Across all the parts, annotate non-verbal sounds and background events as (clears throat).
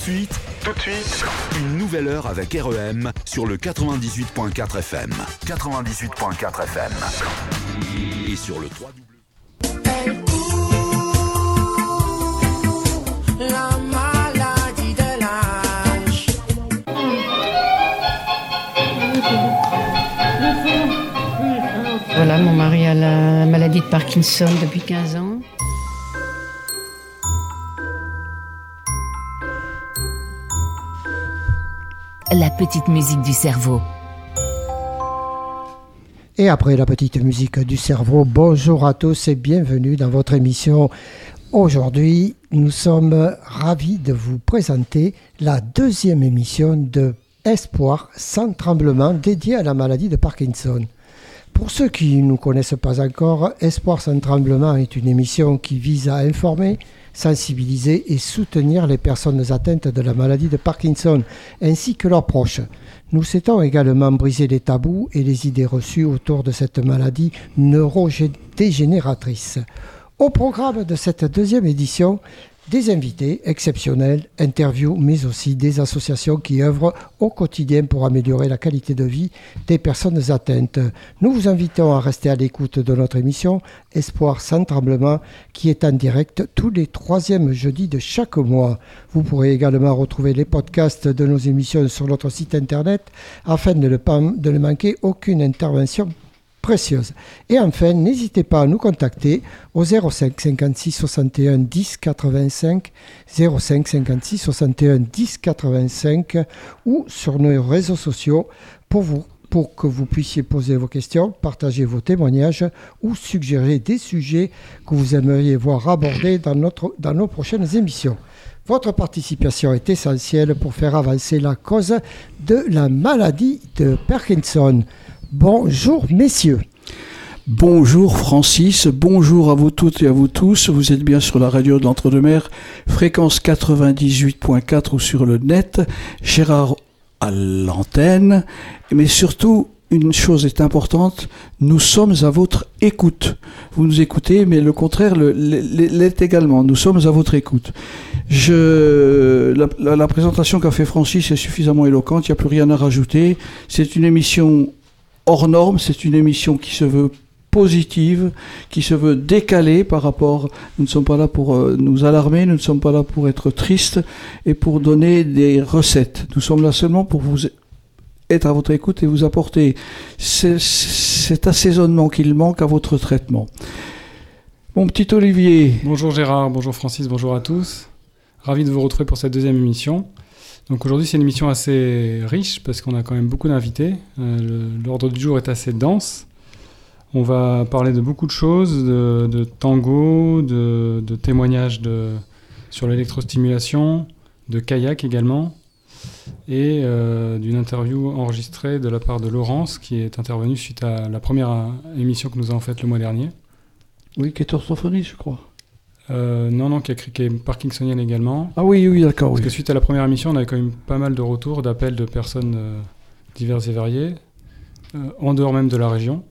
de suite, tout de suite, une nouvelle heure avec REM sur le 98.4 FM. 98.4 FM. Et sur le 3 La maladie de l'âge. Voilà, mon mari a la maladie de Parkinson depuis 15 ans. La petite musique du cerveau. Et après la petite musique du cerveau, bonjour à tous et bienvenue dans votre émission. Aujourd'hui, nous sommes ravis de vous présenter la deuxième émission de Espoir sans tremblement dédiée à la maladie de Parkinson. Pour ceux qui ne nous connaissent pas encore, Espoir sans tremblement est une émission qui vise à informer, sensibiliser et soutenir les personnes atteintes de la maladie de Parkinson ainsi que leurs proches. Nous souhaitons également briser les tabous et les idées reçues autour de cette maladie neurodégénératrice. Au programme de cette deuxième édition, des invités exceptionnels, interviews, mais aussi des associations qui œuvrent au quotidien pour améliorer la qualité de vie des personnes atteintes. Nous vous invitons à rester à l'écoute de notre émission Espoir sans tremblement qui est en direct tous les troisièmes jeudis de chaque mois. Vous pourrez également retrouver les podcasts de nos émissions sur notre site internet afin de ne, pas, de ne manquer aucune intervention Et enfin, n'hésitez pas à nous contacter au 05 56 61 10 85, 05 56 61 10 85 ou sur nos réseaux sociaux pour vous pour que vous puissiez poser vos questions, partager vos témoignages ou suggérer des sujets que vous aimeriez voir abordés dans, notre, dans nos prochaines émissions. Votre participation est essentielle pour faire avancer la cause de la maladie de Parkinson. Bonjour messieurs. Bonjour Francis, bonjour à vous toutes et à vous tous. Vous êtes bien sur la radio de l'Entre-deux-Mers, fréquence 98.4 ou sur le net. Gérard à l'antenne, mais surtout une chose est importante, nous sommes à votre écoute. Vous nous écoutez, mais le contraire l'est également. Nous sommes à votre écoute. La présentation qu'a fait Francis est suffisamment éloquente, il n'y a plus rien à rajouter. C'est une émission hors norme, c'est une émission qui se veut positive, qui se veut décalée par rapport. Nous ne sommes pas là pour euh, nous alarmer, nous ne sommes pas là pour être tristes et pour donner des recettes. Nous sommes là seulement pour vous être à votre écoute et vous apporter cet assaisonnement qu'il manque à votre traitement. Mon petit Olivier. Bonjour Gérard, bonjour Francis, bonjour à tous. Ravi de vous retrouver pour cette deuxième émission. Donc aujourd'hui c'est une émission assez riche parce qu'on a quand même beaucoup d'invités. Euh, L'ordre du jour est assez dense. On va parler de beaucoup de choses, de, tango, de, témoignages sur l'électrostimulation, de kayak également, et euh, d'une interview enregistrée de la part de Laurence, qui est intervenue suite à la première émission que nous avons faite le mois dernier. Oui, qui est orthophoniste, je crois. Euh, non, non, qui, a, qui est parkinsonienne également. Ah oui, oui, d'accord. Parce oui. que suite à la première émission, on avait quand même pas mal de retours, d'appels de personnes euh, diverses et variées, euh, en dehors même de la région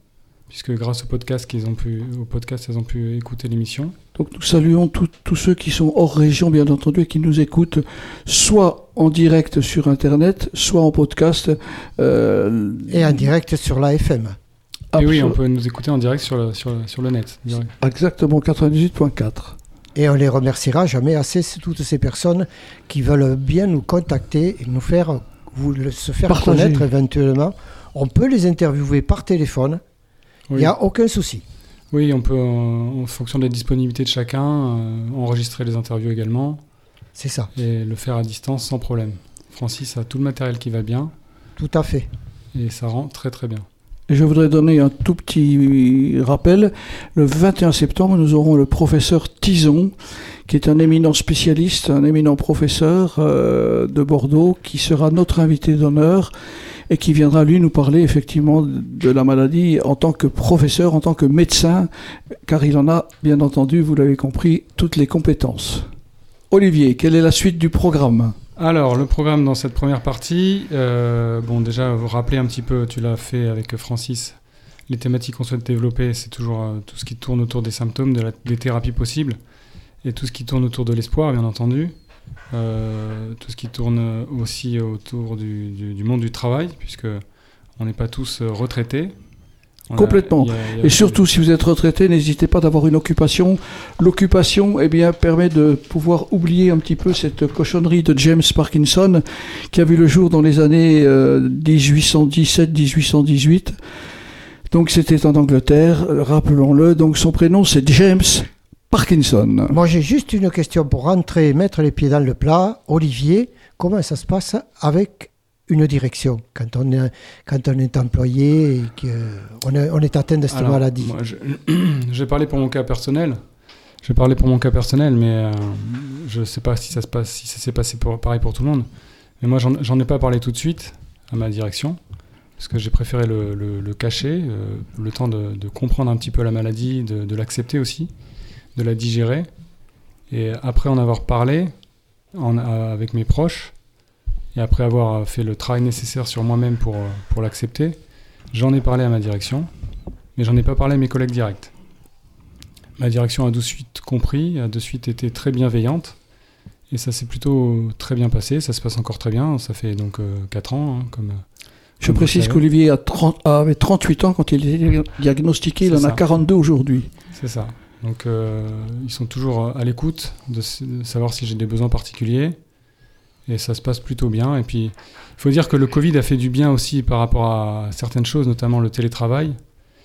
puisque grâce au podcast qu'ils ont pu, au podcast, elles ont pu écouter l'émission. Donc nous saluons tous ceux qui sont hors région, bien entendu, et qui nous écoutent, soit en direct sur Internet, soit en podcast. Euh, et en direct sur la FM. Et oui, on peut nous écouter en direct sur le, sur, sur le net. Direct. Exactement, 98.4. Et on les remerciera jamais assez, toutes ces personnes qui veulent bien nous contacter et nous faire, vous, se faire Partager. connaître éventuellement. On peut les interviewer par téléphone. Il oui. n'y a aucun souci. Oui, on peut, en, en fonction de la disponibilité de chacun, euh, enregistrer les interviews également. C'est ça. Et le faire à distance sans problème. Francis a tout le matériel qui va bien. Tout à fait. Et ça rend très très bien. Je voudrais donner un tout petit rappel. Le 21 septembre, nous aurons le professeur Tison, qui est un éminent spécialiste, un éminent professeur euh, de Bordeaux, qui sera notre invité d'honneur et qui viendra lui nous parler effectivement de la maladie en tant que professeur, en tant que médecin, car il en a bien entendu, vous l'avez compris, toutes les compétences. Olivier, quelle est la suite du programme? Alors, le programme dans cette première partie, euh, bon, déjà, vous rappeler un petit peu, tu l'as fait avec Francis, les thématiques qu'on souhaite développer, c'est toujours euh, tout ce qui tourne autour des symptômes, des thérapies possibles, et tout ce qui tourne autour de l'espoir, bien entendu. euh, tout ce qui tourne aussi autour du, du- monde du travail, puisque on n'est pas tous retraités. Complètement. il y a- il y a- Et surtout, si vous êtes retraité, n'hésitez pas d'avoir une occupation. L'occupation, eh bien, permet de pouvoir oublier un petit peu cette cochonnerie de James Parkinson, qui a vu le jour dans les années euh, 1817-1818. Donc, c'était en Angleterre, rappelons-le. Donc, son prénom, c'est James Parkinson. Moi, j'ai juste une question pour rentrer et mettre les pieds dans le plat. Olivier, comment ça se passe avec une direction quand on est, quand on est employé et qu'on est, on est atteint de cette Alors, maladie moi, (clears throat) je, vais parler pour mon cas personnel. Je vais parler pour mon cas personnel, mais euh, je ne sais pas si ça se passe, si ça s'est passé pour- pareil pour tout le monde. Mais moi, j'en j'en ai pas parlé tout de suite à ma direction, parce que j'ai préféré le, le- le cacher, euh, le temps de, de comprendre un petit peu la maladie, de, de l'accepter aussi, de la digérer. Et après en avoir parlé en- euh, avec mes proches, et après avoir fait le travail nécessaire sur moi-même pour, euh, pour l'accepter, j'en ai parlé à ma direction mais j'en ai pas parlé à mes collègues directs. Ma direction a de suite compris, a de suite été très bienveillante, et ça s'est plutôt très bien passé, ça se passe encore très bien, ça fait donc 4 ans, hein, comme... Je précise qu'Olivier a 30 avait 38 ans quand il est diagnostiqué. Il en a ça. 42 aujourd'hui. C'est ça. Donc euh, ils sont toujours à l'écoute de savoir si j'ai des besoins particuliers, et ça se passe plutôt bien. Et puis, il faut dire que le Covid a fait du bien aussi par rapport à certaines choses, notamment le télétravail.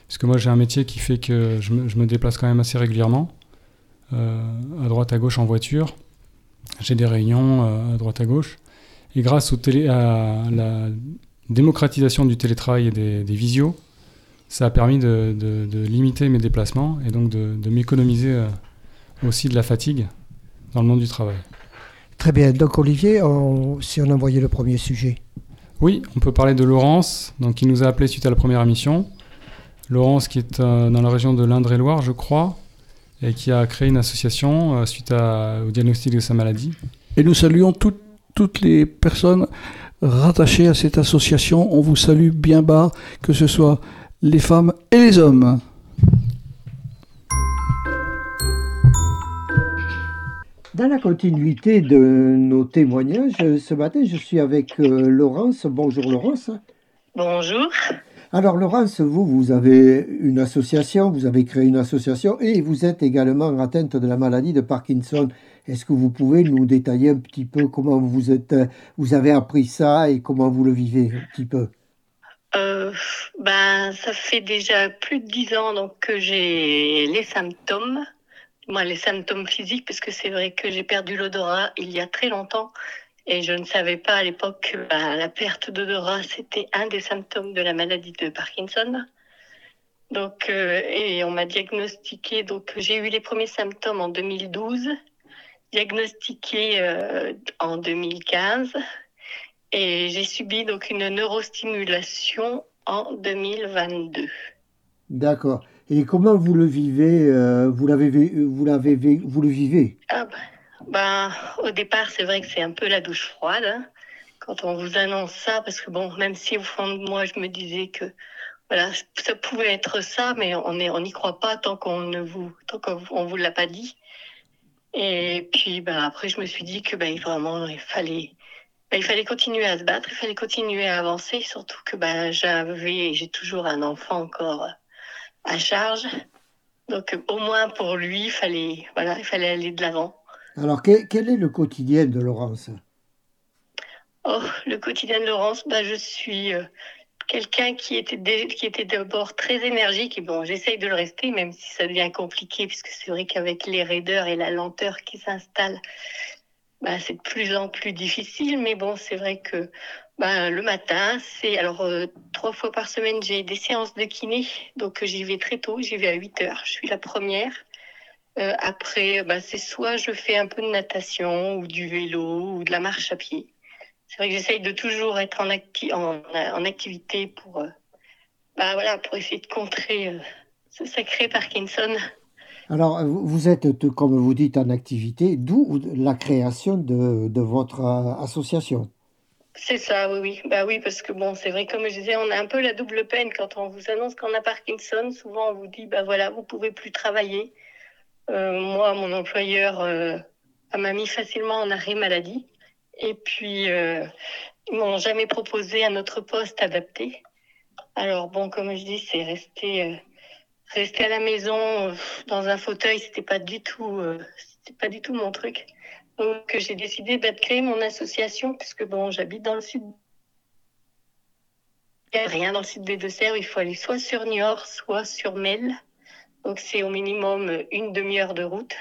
Parce que moi, j'ai un métier qui fait que je me, déplace quand même assez régulièrement, euh, à droite, à gauche en voiture. J'ai des réunions euh, à droite, à gauche. Et grâce au télé, à la démocratisation du télétravail et des, des visios, ça a permis de, limiter mes déplacements et donc de, de m'économiser euh, aussi de la fatigue dans le monde du travail. Très bien. Donc, Olivier, on- si on envoyait le premier sujet. Oui, on peut parler de Laurence, donc qui nous a appelé suite à la première émission. Laurence qui est euh, dans la région de l'Indre-et-Loire, je crois, et qui a créé une association euh, suite à- au diagnostic de sa maladie. Et nous saluons toutes- toutes les personnes rattachées à cette association. On vous salue bien bas, que ce soit les femmes et les hommes. Dans la continuité de nos témoignages, ce matin, je suis avec euh, Laurence. Bonjour Laurence. Bonjour. Alors Laurence, vous, vous avez une association, vous avez créé une association et vous êtes également atteinte de la maladie de Parkinson. Est-ce que vous pouvez nous détailler un petit peu comment vous êtes, vous avez appris ça et comment vous le vivez un petit peu? Euh, ben, ça fait déjà plus de dix ans donc que j'ai les symptômes, moi les symptômes physiques, parce que c'est vrai que j'ai perdu l'odorat il y a très longtemps et je ne savais pas à l'époque que ben, la perte d'odorat c'était un des symptômes de la maladie de Parkinson. Donc, euh, et on m'a diagnostiqué, donc j'ai eu les premiers symptômes en 2012, diagnostiqué euh, en 2015 et j'ai subi donc une neurostimulation en 2022. D'accord. Et comment vous le vivez euh, Vous l'avez, vé- vous l'avez, vous le vivez? Ah ben, ben, au départ, c'est vrai que c'est un peu la douche froide hein, quand on vous annonce ça, parce que bon, même si au fond de moi, je me disais que voilà, ça pouvait être ça, mais on est, on n'y croit pas tant qu'on ne vous, tant qu'on vous l'a pas dit. Et puis, ben après, je me suis dit que ben vraiment, il fallait, ben, il fallait continuer à se battre, il fallait continuer à avancer, surtout que ben j'avais, j'ai toujours un enfant encore à charge. Donc au moins pour lui, il fallait, voilà, il fallait aller de l'avant. Alors, que- quel est le quotidien de Laurence? Oh, le quotidien de Laurence, bah, je suis euh, quelqu'un qui était dé- qui était d'abord très énergique et bon, j'essaye de le rester, même si ça devient compliqué, puisque c'est vrai qu'avec les raideurs et la lenteur qui s'installe, bah, c'est de plus en plus difficile. Mais bon, c'est vrai que bah, le matin, c'est alors euh, trois fois par semaine, j'ai des séances de kiné, donc euh, j'y vais très tôt, j'y vais à 8 heures, je suis la première. Euh, après, bah, c'est soit je fais un peu de natation ou du vélo ou de la marche à pied. C'est vrai que j'essaye de toujours être en, acti- en, en activité pour, euh, bah, voilà, pour essayer de contrer euh, ce sacré Parkinson. Alors, vous êtes, comme vous dites, en activité, d'où la création de, votre euh, association. C'est ça, oui, oui. Bah oui, parce que bon, c'est vrai, comme je disais, on a un peu la double peine quand on vous annonce qu'on a Parkinson. Souvent, on vous dit, bah voilà, vous pouvez plus travailler. Euh, moi, mon employeur euh, m'a mis facilement en arrêt maladie. Et puis, euh, ils m'ont jamais proposé un autre poste adapté. Alors bon, comme je dis, c'est rester, euh, rester à la maison euh, dans un fauteuil, c'était pas du tout, euh, c'était pas du tout mon truc. Donc j'ai décidé bah, de créer mon association puisque bon, j'habite dans le sud. Il n'y a rien dans le sud des Deux-Sèvres. Il faut aller soit sur Niort, soit sur Mel. Donc c'est au minimum euh, une demi-heure de route.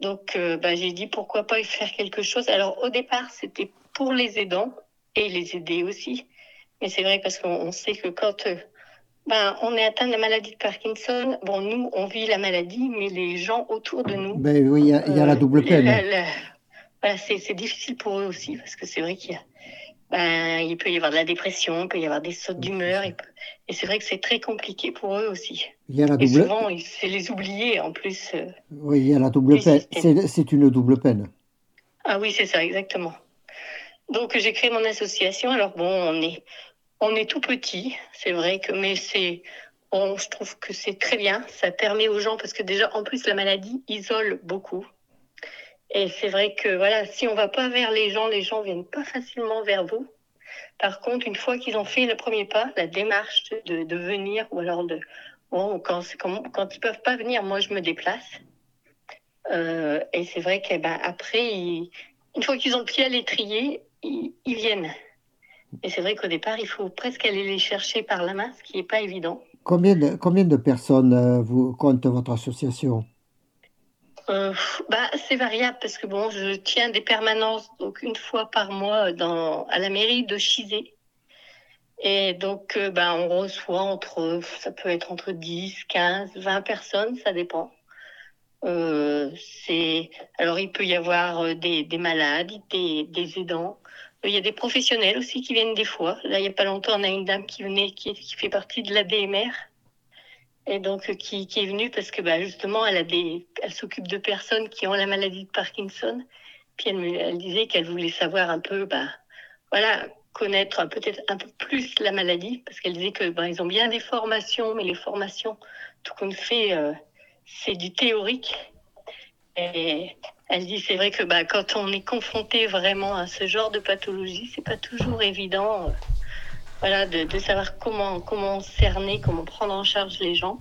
Donc euh, bah, j'ai dit pourquoi pas y faire quelque chose. Alors au départ c'était pour les aidants et les aider aussi. Mais c'est vrai parce qu'on on sait que quand euh, ben, on est atteint de la maladie de Parkinson, bon nous on vit la maladie, mais les gens autour de nous. Ben oui, il y a, il y a la euh, double peine. la- la- voilà, c'est c'est difficile pour eux aussi parce que c'est vrai qu'il ben, il peut y avoir de la dépression, il peut y avoir des sautes d'humeur, peut- et c'est vrai que c'est très compliqué pour eux aussi. Il y a la Et double, souvent, il- c'est les oublier en plus. euh. oui, il y a la double peine. c'est une double peine. Ah oui, c'est ça, exactement. Donc j'ai créé mon association. Alors bon, on est, on est tout petit, c'est vrai que, mais c'est, bon, je trouve que c'est très bien. Ça permet aux gens parce que déjà, en plus, la maladie isole beaucoup. Et c'est vrai que voilà, si on va pas vers les gens, les gens viennent pas facilement vers vous. Par contre, une fois qu'ils ont fait le premier pas, la démarche de, venir, ou alors de, bon, quand, quand, quand ils peuvent pas venir, moi je me déplace. Euh, et c'est vrai que ben, une fois qu'ils ont le pied à l'étrier, ils viennent. Et c'est vrai qu'au départ, il faut presque aller les chercher par la main, ce qui n'est pas évident. Combien de, combien de personnes euh, vous compte votre association? Euh, bah, c'est variable parce que bon, je tiens des permanences donc une fois par mois dans, à la mairie de Chizé. Et donc, euh, bah, on reçoit entre, ça peut être entre 10, 15, 20 personnes, ça dépend. Euh, c'est, alors, il peut y avoir euh, des, des malades, des, des aidants. Il y a des professionnels aussi qui viennent des fois. Là, il n'y a pas longtemps, on a une dame qui venait, qui, fait partie de l'ADMR. Et donc, euh, qui, est venue parce que, bah, justement, elle a des, elle s'occupe de personnes qui ont la maladie de Parkinson. Puis elle disait qu'elle voulait savoir un peu, bah, voilà, connaître peut-être un peu plus la maladie, parce qu'elle disait que, bah, ont bien des formations, mais les formations, tout qu'on fait, euh, c'est du théorique. Et elle dit, c'est vrai que, bah, quand on est confronté vraiment à ce genre de pathologie, c'est pas toujours évident. euh, voilà, de, de savoir comment, comment cerner, comment prendre en charge les gens.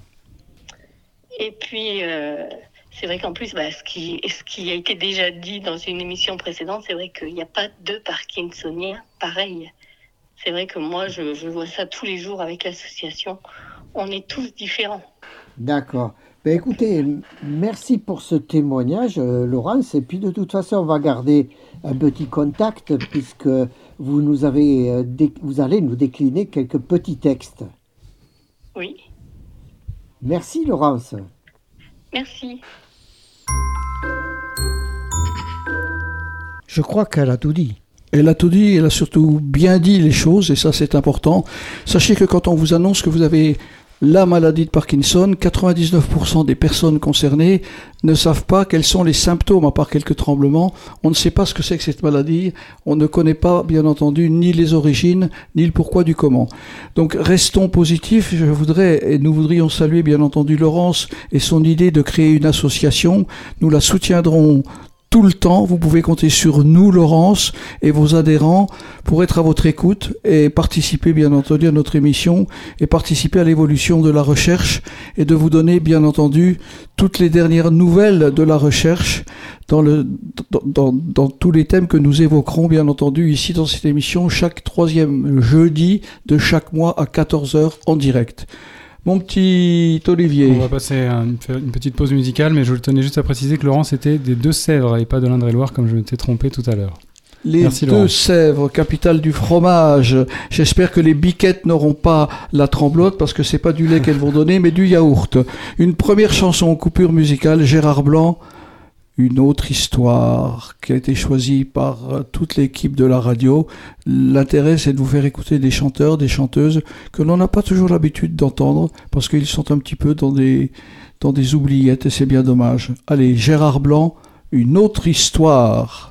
Et puis, euh, c'est vrai qu'en plus, bah, ce, qui, ce qui a été déjà dit dans une émission précédente, c'est vrai qu'il n'y a pas de Parkinsoniens pareil. C'est vrai que moi, je vois ça tous les jours avec l'association. On est tous différents. D'accord. Ben écoutez, merci pour ce témoignage, euh, Laurence. Et puis de toute façon, on va garder un petit contact puisque vous nous avez, euh, vous allez nous décliner quelques petits textes. Oui, Merci, Laurence. merci. Je crois qu'elle a tout dit. Elle a tout dit, elle a surtout bien dit les choses, et ça c'est important. Sachez que quand on vous annonce que vous avez la maladie de Parkinson, 99% des personnes concernées ne savent pas quels sont les symptômes, à part quelques tremblements. On ne sait pas ce que c'est que cette maladie. On ne connaît pas, bien entendu, ni les origines, ni le pourquoi du comment. Donc restons positifs. Je voudrais, et nous voudrions saluer, bien entendu, Laurence et son idée de créer une association. Nous la soutiendrons tout le temps. Vous pouvez compter sur nous, Laurence, et vos adhérents pour être à votre écoute et participer, bien entendu, à notre émission et participer à l'évolution de la recherche et de vous donner, bien entendu, toutes les dernières nouvelles de la recherche dans, tous les thèmes que nous évoquerons, bien entendu, ici dans cette émission, chaque troisième jeudi de chaque mois à 14h en direct. Mon petit Olivier. On va passer à une, petite pause musicale, mais je tenais juste à préciser que Laurence était des Deux-Sèvres et pas de l'Indre-et-Loire, comme je m'étais trompé tout à l'heure. Les Merci, deux Laurence. Sèvres, capitale du fromage. J'espère que les biquettes n'auront pas la tremblote parce que c'est pas du lait qu'elles vont donner, mais du yaourt. Une première chanson coupure musicale, Gérard Blanc. Une autre histoire qui a été choisie par euh, toute l'équipe de la radio. L'intérêt, c'est de vous faire écouter des chanteurs, des chanteuses que l'on n'a pas toujours l'habitude d'entendre parce qu'ils sont un petit peu dans des, dans des oubliettes et c'est bien dommage. Allez, Gérard Blanc, une autre histoire.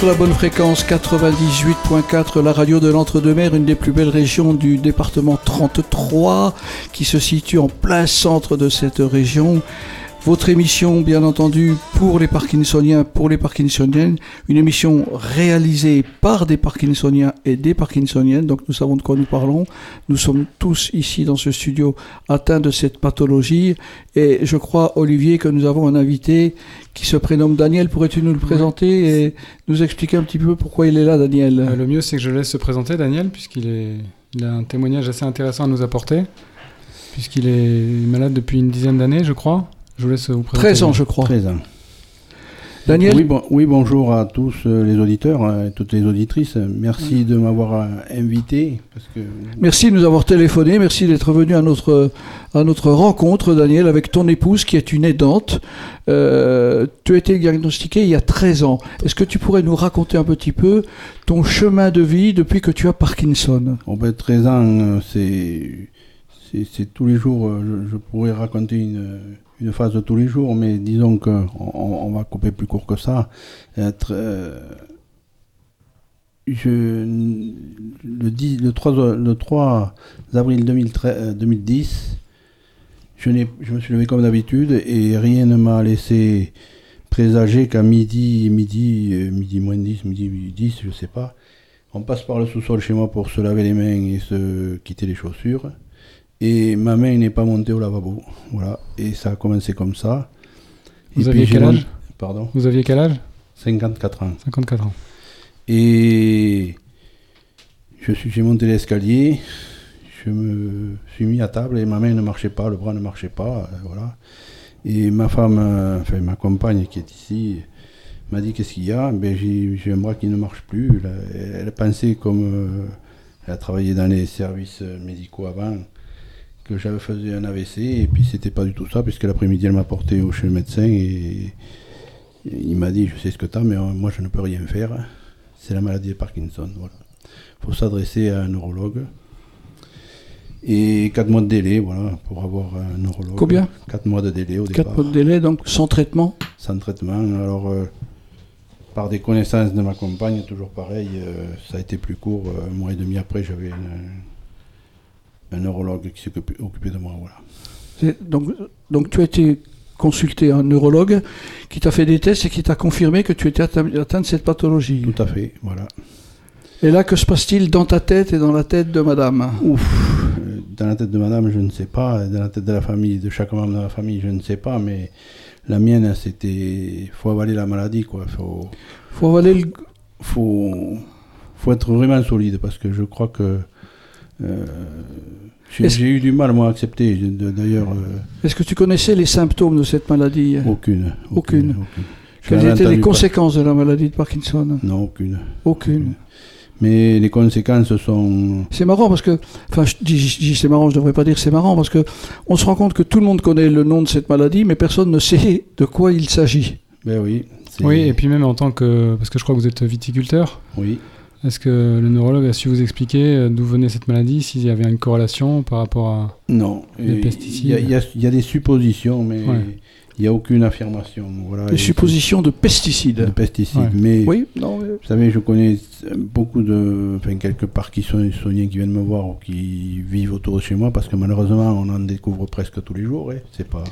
Sur la bonne fréquence 98.4, la radio de l'Entre-deux-Mers, une des plus belles régions du département 33, qui se situe en plein centre de cette région. Votre émission, bien entendu, pour les Parkinsoniens, pour les Parkinsoniennes, une émission réalisée par des Parkinsoniens et des Parkinsoniennes, donc nous savons de quoi nous parlons. Nous sommes tous ici dans ce studio atteints de cette pathologie, et je crois, Olivier, que nous avons un invité qui se prénomme Daniel. Pourrais-tu nous le présenter et nous expliquer un petit peu pourquoi il est là, Daniel? Euh, le mieux, c'est que je laisse se présenter Daniel, puisqu'il est... il a un témoignage assez intéressant à nous apporter, puisqu'il est malade depuis une dizaine d'années, je crois. Je vous laisse vous présenter. 13 ans, je crois. 13 ans. Daniel Oui, bon- oui, bonjour à tous euh, les auditeurs euh, et toutes les auditrices. Merci de m'avoir euh, invité. Parce que... Merci de nous avoir téléphoné, merci d'être venu à notre, à notre rencontre, Daniel, avec ton épouse qui est une aidante. Euh, tu as été diagnostiqué il y a 13 ans. Est-ce que tu pourrais nous raconter un petit peu ton chemin de vie depuis que tu as Parkinson? Bon, ben, 13 ans, c'est, tous les jours. Je, je pourrais raconter une, une phase de tous les jours, mais disons qu'on on, on va couper plus court que ça. Euh, je, le, 10 le, 3, le 3 avril 2013, euh, 2010, je, n'ai, je me suis levé comme d'habitude et rien ne m'a laissé présager qu'à midi, midi, euh, midi moins 10, midi 10, je sais pas, on passe par le sous-sol chez moi pour se laver les mains et se quitter les chaussures. Et ma main n'est pas montée au lavabo. Voilà. Et ça a commencé comme ça. Vous Et aviez quel âge? Pardon? Vous aviez quel âge? 54 ans. 54 ans. Et je suis, j'ai monté l'escalier, je me suis mis à table et ma main ne marchait pas, le bras ne marchait pas, euh, voilà. Et ma femme, euh, enfin ma compagne qui est ici, m'a dit qu'est-ce qu'il y a? Ben, J'ai j'ai un bras qui ne marche plus. Elle, pensé comme euh, elle a travaillé dans les services médicaux avant que j'avais fait un AVC et puis c'était pas du tout ça puisque l'après-midi elle m'a porté au chez le médecin et, il m'a dit je sais ce que tu as mais euh, moi je ne peux rien faire. C'est la maladie de Parkinson. Voilà. faut s'adresser à un neurologue. Et 4 mois de délai, voilà, pour avoir un neurologue. Combien 4 mois de délai au 4 départ mois de délai, donc sans traitement. sans traitement. Alors, euh, par des connaissances de ma compagne, toujours pareil, euh, ça a été plus court. un mois et demi après, j'avais un, un neurologue qui s'est occupé, de moi. Voilà. Donc, donc tu as été consulté un neurologue qui t'a fait des tests et qui t'a confirmé que tu étais atteint, de cette pathologie. Tout à fait, voilà. Et là, que se passe-t-il dans ta tête et dans la tête de madame? Ouf, dans la tête de madame, je ne sais pas. Dans la tête de la famille, de chaque membre de la famille, je ne sais pas. Mais la mienne, c'était. faut avaler la maladie, quoi. Faut, faut avaler le. Faut, faut être vraiment solide parce que je crois que. Euh, j'ai eu du mal, moi, à accepter. D'ailleurs. euh, Est-ce que tu connaissais les symptômes de cette maladie Aucune. Aucune. Je Quelles étaient les pas. conséquences de la maladie de Parkinson? Non, aucune. Aucune. Mais les conséquences sont. C'est marrant parce que, enfin, je dis, je dis c'est marrant, je devrais pas dire c'est marrant parce que on se rend compte que tout le monde connaît le nom de cette maladie, mais personne ne sait de quoi il s'agit. Ben oui. c'est- Oui, et puis même en tant que. Parce que je crois que vous êtes viticulteur. Oui. Est-ce que le neurologue a su vous expliquer euh, d'où venait cette maladie, s'il y avait une corrélation par rapport à Non. les pesticides Il y, a- y y des suppositions, mais Ouais. il n'y a aucune affirmation. Voilà. Des suppositions de pesticides. De pesticides. Ouais. Mais Oui, non. mais- vous savez, je connais beaucoup de. Enfin, quelques parkinsoniens qui viennent me voir ou qui vivent autour de chez moi parce que malheureusement, on en découvre presque tous les jours. C'est pas.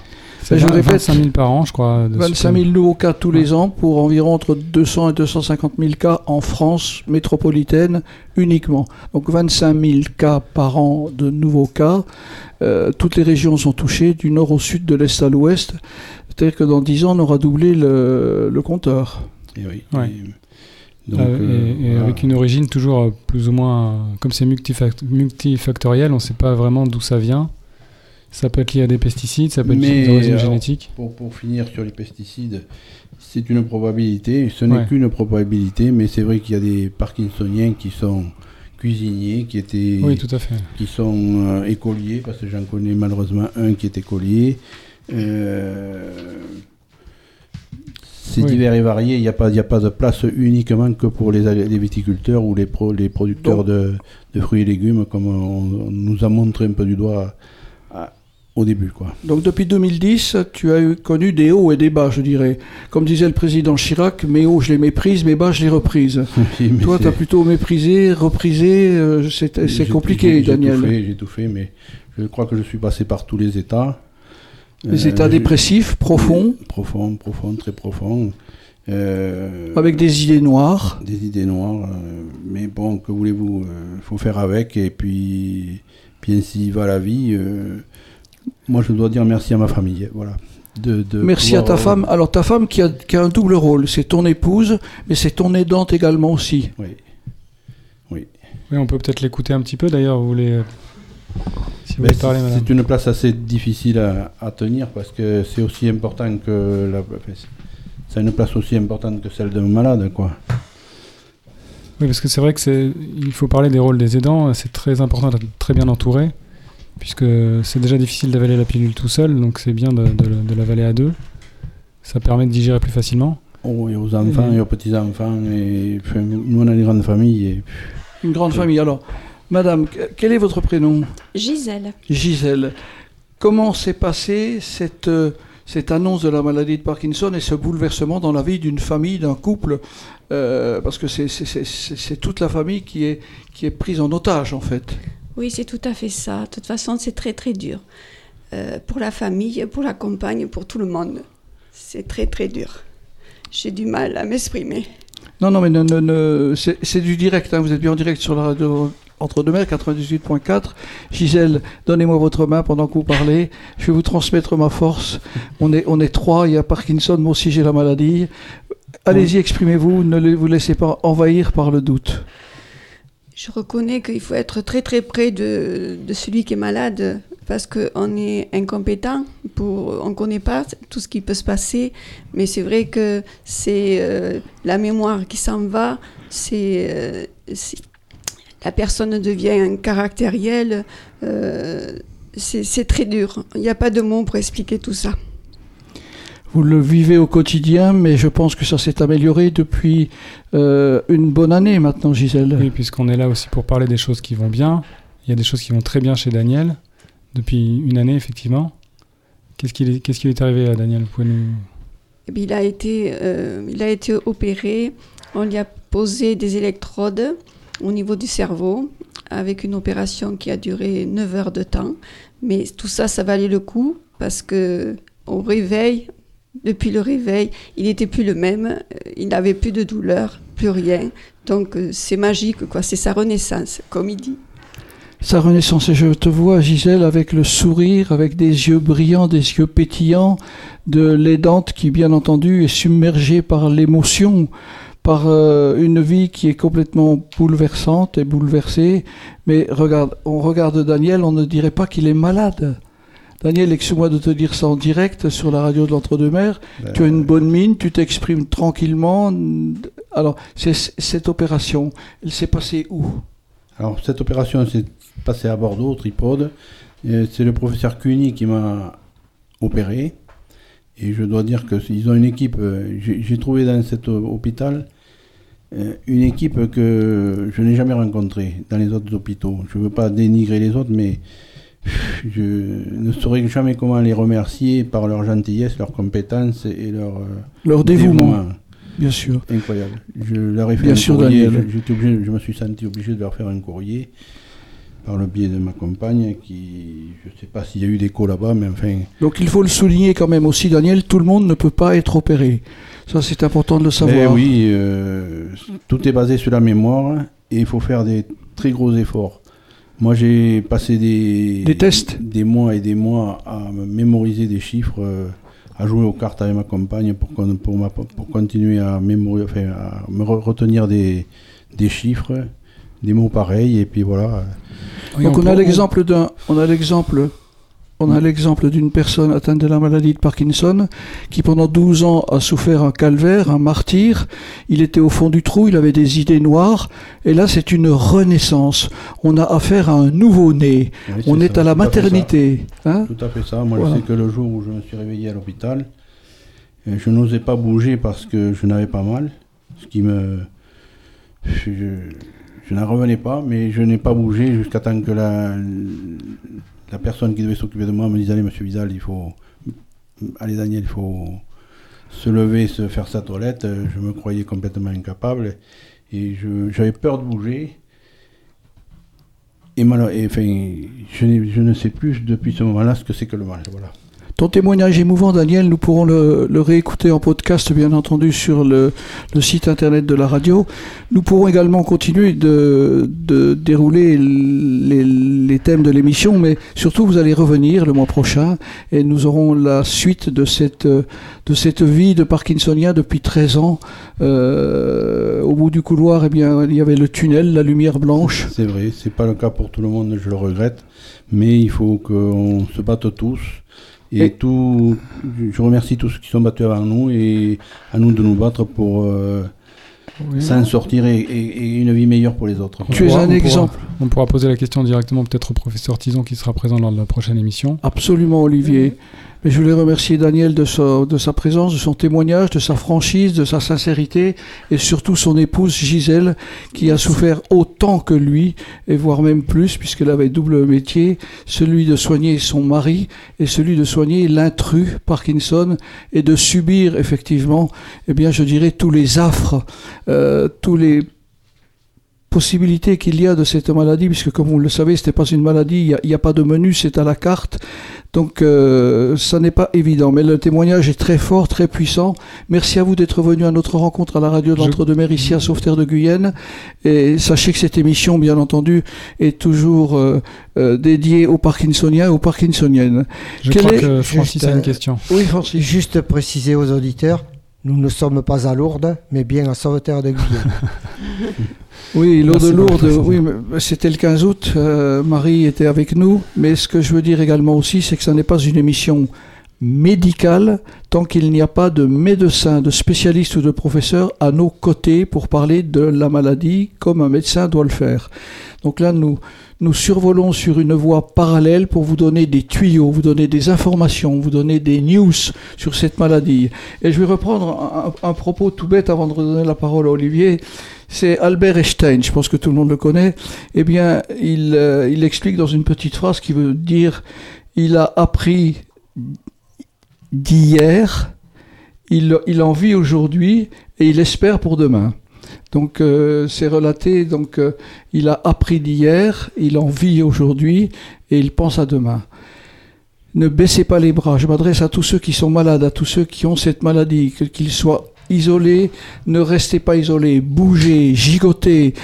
C'est je répète, 25 000 par an, je crois. de 25 000 nouveaux cas tous les ans pour environ entre 200 et 250 000 cas en France métropolitaine uniquement. Donc 25 000 cas par an de nouveaux cas. Euh, toutes les régions sont touchées, du nord au sud, de l'est à l'ouest. C'est-à-dire que dans 10 ans, on aura doublé le, le compteur. Et oui. Ouais. Et- donc, Euh, euh, et, et voilà. avec une origine toujours euh, plus ou moins, euh, comme c'est multifact- multifactoriel, on ne sait pas vraiment d'où ça vient. Ça peut être lié à des pesticides, ça peut être lié à des origines génétiques. Pour, pour finir sur les pesticides, c'est une probabilité. Ce n'est Ouais. qu'une probabilité, mais c'est vrai qu'il y a des Parkinsoniens qui sont cuisiniers, qui étaient, Oui, tout à fait. qui sont euh, écoliers, parce que j'en connais malheureusement un qui est écolier. Euh, c'est Oui. divers et varié. Il n'y a, pas- il y a pas de place uniquement que pour les, les viticulteurs ou les, pro- les producteurs de, de fruits et légumes, comme on, on nous a montré un peu du doigt à- au début. Quoi. Donc depuis 2010, tu as eu- connu des hauts et des bas, je dirais. Comme disait le président Chirac, mes hauts, je les méprise, mes bas, je les reprise. (laughs) Oui, Toi, tu as plutôt méprisé, reprisé. euh, c'est compliqué, Daniel. tout fait, J'ai tout fait, mais je crois que je suis passé par tous les états. Les Euh, états dépressifs, profonds, Profond, profond, très profond. Euh, avec des idées noires. des idées noires. euh, mais bon, que voulez-vous Il faut faire avec. Et puis, puis ainsi va la vie. euh, moi, je dois dire merci à ma famille. Voilà. De, de Merci à ta femme. Alors ta femme qui a, qui a un double rôle, c'est ton épouse, mais c'est ton aidante également aussi. Oui. Oui, on peut peut-être l'écouter un petit peu d'ailleurs. Vous voulez, si vous Ben, parler, c'est- madame. c'est une place assez difficile à, à tenir parce que c'est aussi important que la. c'est- une place aussi importante que celle d'un malade, quoi. Oui, parce que c'est vrai que c'est, il faut parler des rôles des aidants. C'est très important d'être très bien entouré, puisque c'est déjà difficile d'avaler la pilule tout seul, donc c'est bien de, de- de l'avaler à deux. Ça permet de digérer plus facilement. Oh, et aux enfants Et- et aux petits-enfants. Et, enfin, nous, on a une grande famille. Et, Une grande famille. Alors, madame, que- quel est votre prénom Gisèle. Gisèle. Comment s'est passée cette, euh, cette annonce de la maladie de Parkinson et ce bouleversement dans la vie d'une famille, d'un couple Euh, Parce que c'est- toute la famille qui est, qui est prise en otage, en fait. Oui, c'est tout à fait ça. De toute façon, c'est très très dur. Euh, pour la famille, pour la compagne, pour tout le monde. C'est très très dur. J'ai du mal à m'exprimer. Non, non, mais ne- ne- ne- c'est c'est du direct. hein. Vous êtes bien en direct sur la radio Entre deux mers 98.4. Gisèle, donnez-moi votre main pendant que vous parlez. Je vais vous transmettre ma force. On est, on est trois. Il y a Parkinson, moi aussi j'ai la maladie. Allez-y, exprimez-vous. Ne vous laissez pas envahir par le doute. Je reconnais qu'il faut être très très près de, de celui qui est malade parce qu'on est incompétent, pour, on ne connaît pas tout ce qui peut se passer, mais c'est vrai que c'est euh, la mémoire qui s'en va, c'est euh, c'est- la personne devient caractérielle, euh, c'est c'est très dur. Il n'y a pas de mots pour expliquer tout ça. Vous le vivez au quotidien, mais je pense que ça s'est amélioré depuis euh, une bonne année maintenant, Gisèle. Oui, puisqu'on est là aussi pour parler des choses qui vont bien. Il y a des choses qui vont très bien chez Daniel depuis une année, effectivement. Qu'est-ce qui lui est arrivé à Daniel Vous pouvez nous... Eh bien, il, a été, euh, il a été opéré, on lui a posé des électrodes au niveau du cerveau avec une opération qui a duré 9 heures de temps. Mais tout ça, ça valait le coup parce que au réveil, depuis le réveil, il n'était plus le même, euh, il n'avait plus de douleur, plus rien. Donc euh, c'est magique, quoi. C'est sa renaissance, comme il dit. Sa renaissance, et je te vois, Gisèle, avec le sourire, avec des yeux brillants, des yeux pétillants, de l'aidante qui, bien entendu, est submergée par l'émotion, par euh, une vie qui est complètement bouleversante et bouleversée. Mais regarde, on regarde Daniel, on ne dirait pas qu'il est malade. Daniel, excuse-moi de te dire ça en direct sur la radio de l'Entre-deux-Mers. Ben, tu as une bonne mine, tu t'exprimes tranquillement. Alors, c'est cette opération, elle s'est passée où? Alors, cette opération s'est passée à Bordeaux, au Tripode. C'est le professeur Cuny qui m'a opéré. Et je dois dire qu'ils ont une équipe. euh, J'ai trouvé dans cet hôpital une équipe que je n'ai jamais rencontrée dans les autres hôpitaux. Je ne veux pas dénigrer les autres, mais (laughs) je ne saurais jamais comment les remercier par leur gentillesse, leur compétence et leur, euh, Leur dévouement, bien sûr. Incroyable. Je leur ai fait Bien un sûr, courrier. Je, obligé- je me suis senti obligé de leur faire un courrier par le biais de ma compagne qui, je ne sais pas s'il y a eu d'écho là-bas, mais enfin, Donc il faut le souligner quand même aussi, Daniel, tout le monde ne peut pas être opéré. Ça c'est important de le savoir. Mais oui, euh, tout est basé sur la mémoire et il faut faire des très gros efforts. Moi, j'ai passé des, Des tests des mois et des mois à mémoriser des chiffres, euh, à jouer aux cartes avec ma compagne pour, pour, ma- pour continuer à, mémoriser, enfin, à me re- retenir des, des chiffres, des mots pareils, et puis voilà. Donc on, a l'exemple d'un, on a l'exemple, on a l'exemple d'une personne atteinte de la maladie de Parkinson qui pendant 12 ans a souffert un calvaire, un martyr. Il était au fond du trou, il avait des idées noires, et là c'est une renaissance. On a affaire à un nouveau-né. Oui, on est ça, à la tout à fait maternité. hein? Tout à fait ça. Moi, Voilà. je sais que le jour où je me suis réveillé à l'hôpital, euh, je n'osais pas bouger parce que je n'avais pas mal. Ce qui me. Je, je n'en revenais pas, mais je n'ai pas bougé jusqu'à temps que la, la personne qui devait s'occuper de moi me dise Allez, monsieur Vidal, il faut. Allez, Daniel, il faut se lever, se faire sa toilette. Je me croyais complètement incapable et j'avais peur de bouger. Et, malo- et, enfin, je, je ne sais plus depuis ce moment-là ce que c'est que le mal. Voilà. Ton témoignage émouvant, Daniel, nous pourrons le, le réécouter en podcast, bien entendu, sur le, le site internet de la radio. Nous pourrons également continuer de, de dérouler les, les thèmes de l'émission, mais surtout, vous allez revenir le mois prochain et nous aurons la suite de cette, de cette vie de Parkinsonien depuis 13 ans. Euh, au bout du couloir, eh bien, il y avait le tunnel, la lumière blanche. C'est vrai, c'est pas le cas pour tout le monde, je le regrette, mais il faut qu'on se batte tous. Et, Et- tout, je remercie tous ceux qui sont battus avant nous et à nous de nous battre pour euh, Oui. s'en sortir et, et- et une vie meilleure pour les autres. On Tu es pourra- un on pourra- exemple. on pourra poser la question directement peut-être au professeur Tison qui sera présent lors de la prochaine émission. Absolument, Olivier. Mais je voulais remercier Daniel de sa, de sa présence, de son témoignage, de sa franchise, de sa sincérité et surtout son épouse Gisèle qui a souffert autant que lui et voire même plus puisqu'elle avait double métier, celui de soigner son mari et celui de soigner l'intrus Parkinson et de subir effectivement, eh bien je dirais tous les affres, euh, tous les possibilités qu'il y a de cette maladie, puisque comme vous le savez, ce n'est pas une maladie, il n'y a, il y a pas de menu, c'est à la carte. Donc euh, ça n'est pas évident, mais le témoignage est très fort, très puissant. Merci à vous d'être venu à notre rencontre à la radio de Je- l'Entre-deux-Mers ici à Sauveterre de Guyenne. Et sachez que cette émission, bien entendu, est toujours euh, euh, dédiée aux Parkinsoniens et aux Parkinsoniennes. Je Quel crois est- que Francis Juste, a une euh, question. Oui, Francis. Juste préciser aux auditeurs, nous ne sommes pas à Lourdes, mais bien à Sauveterre de Guyenne. (laughs) Oui, l'eau de Lourdes, oui, c'était le 15 août. euh, Marie était avec nous. Mais ce que je veux dire également aussi, c'est que ce n'est pas une émission médicale tant qu'il n'y a pas de médecin, de spécialiste ou de professeur à nos côtés pour parler de la maladie comme un médecin doit le faire. Donc là, nous, nous survolons sur une voie parallèle pour vous donner des tuyaux, vous donner des informations, vous donner des news sur cette maladie. Et je vais reprendre un, un propos tout bête avant de redonner la parole à Olivier. C'est Albert Einstein, je pense que tout le monde le connaît. Eh bien, il, euh, il explique dans une petite phrase qui veut dire il a appris d'hier, il, il en vit aujourd'hui et il espère pour demain. Donc euh, c'est relaté, donc euh, il a appris d'hier, il en vit aujourd'hui et il pense à demain. Ne baissez pas les bras. Je m'adresse à tous ceux qui sont malades, à tous ceux qui ont cette maladie, qu'ils soient isolés. Ne restez pas isolés. Bougez, gigotez.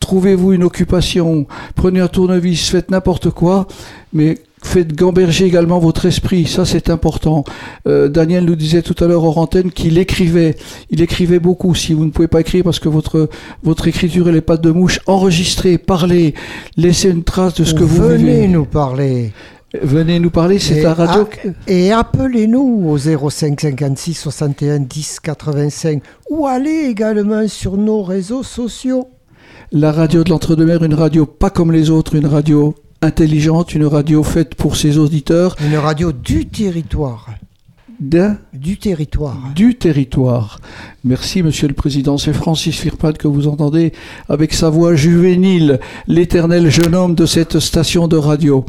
Trouvez-vous une occupation. Prenez un tournevis, faites n'importe quoi. Mais faites gamberger également votre esprit. Ça, c'est important. Euh, Daniel nous disait tout à l'heure hors antenne qu'il écrivait. Il écrivait beaucoup. Si vous ne pouvez pas écrire parce que votre, votre écriture et les pattes de mouche, enregistrez, parlez, laissez une trace de ce que vous Venez vivez. nous parler. Venez nous parler, c'est la radio. Et appelez-nous au 05 56 61 10 85 ou allez également sur nos réseaux sociaux. La radio de l'entre-deux-mers, une radio pas comme les autres, une radio intelligente, une radio faite pour ses auditeurs. Une radio du territoire. D'un Du territoire. du territoire. Merci, Monsieur le Président. C'est Francis Firpad que vous entendez avec sa voix juvénile, l'éternel jeune homme de cette station de radio.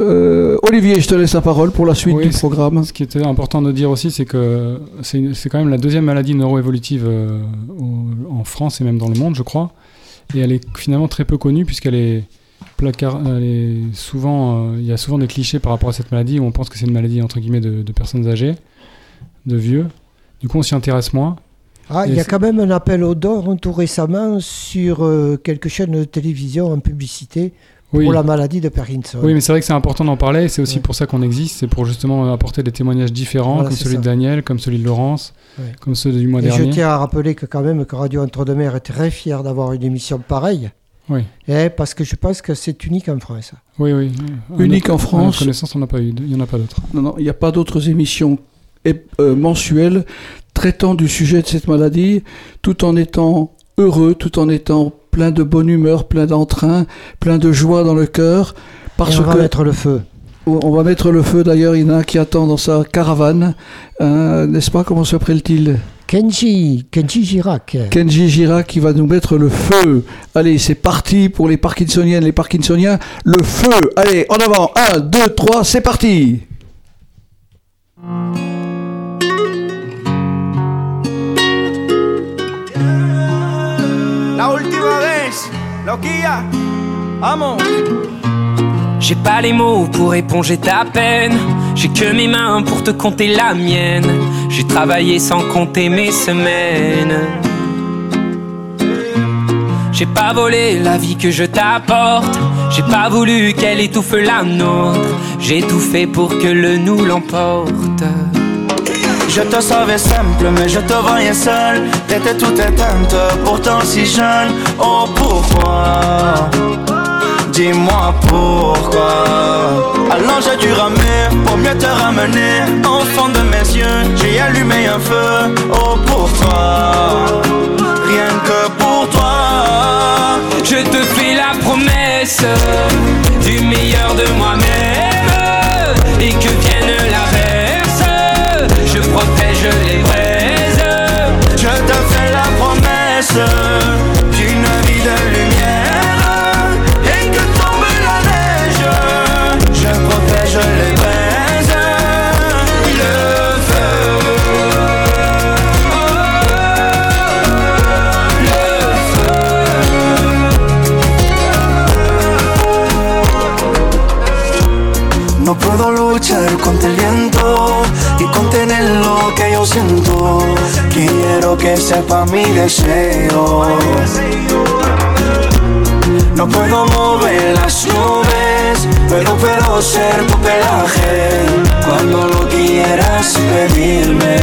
Euh, Olivier, je te laisse la parole pour la suite Oui, du programme. Ce qui était important de dire aussi, c'est que c'est quand même la deuxième maladie neuroévolutive euh, en France et même dans le monde, je crois. Et elle est finalement très peu connue puisqu'elle est placard, elle est souvent, euh, il y a souvent des clichés par rapport à cette maladie où on pense que c'est une maladie entre guillemets de, de personnes âgées, de vieux. Du coup, on s'y intéresse moins. Ah, il y a quand même un appel au don tout récemment sur euh, quelques chaînes de télévision en publicité Oui. pour la maladie de Parkinson. Oui, mais c'est vrai que c'est important d'en parler. et C'est aussi Ouais. pour ça qu'on existe. C'est pour justement apporter des témoignages différents, Voilà, comme celui ça. de Daniel, comme celui de Laurence, Ouais. comme ceux du mois Et je dernier. tiens à rappeler que quand même que Radio Entre-deux-Mers est très fier d'avoir une émission pareille. Oui. Eh, parce que je pense que c'est unique en France. Oui, oui. Unique À en à France. notre connaissance, on n'a pas eu. Il n'y en a pas d'autres. Non, non, il n'y a pas d'autres émissions euh, mensuelles traitant du sujet de cette maladie, tout en étant heureux, tout en étant plein de bonne humeur, plein d'entrain, plein de joie dans le cœur. Parce Et on va que mettre le feu. on va mettre le feu. D'ailleurs, il y en a un qui attend dans sa caravane, hein, n'est-ce pas? Comment s'appelle-t-il? Kenji, Kenji Girac. Kenji Girac qui va nous mettre le feu. Allez, c'est parti pour les Parkinsoniennes, les Parkinsoniens. Le feu. Allez, en avant. 1, 2, 3, c'est parti. La última vez, loquilla, vamos. J'ai pas les mots pour éponger ta peine. J'ai que mes mains pour te compter la mienne. J'ai travaillé sans compter mes semaines. J'ai pas volé la vie que je t'apporte. J'ai pas voulu qu'elle étouffe la nôtre. J'ai tout fait pour que le nous l'emporte. Je te savais simple, mais je te voyais seul. T'étais toute éteinte, pourtant si jeune. Oh pourquoi? Dis-moi pourquoi. J'ai dû ramer pour mieux te ramener. Fond de mes yeux, j'ai allumé un feu. Oh pour toi, rien que pour toi. Je te fais la promesse du meilleur de moi-même et que je protège les braises. Je te fais la promesse d'une vie de lumière et que tombe la neige. Je protège les braises, le feu. No puedo luchar contra el lo que yo siento. Quiero que sepa mi deseo. No puedo mover las nubes, pero puedo ser tu pelaje cuando lo quieras pedirme.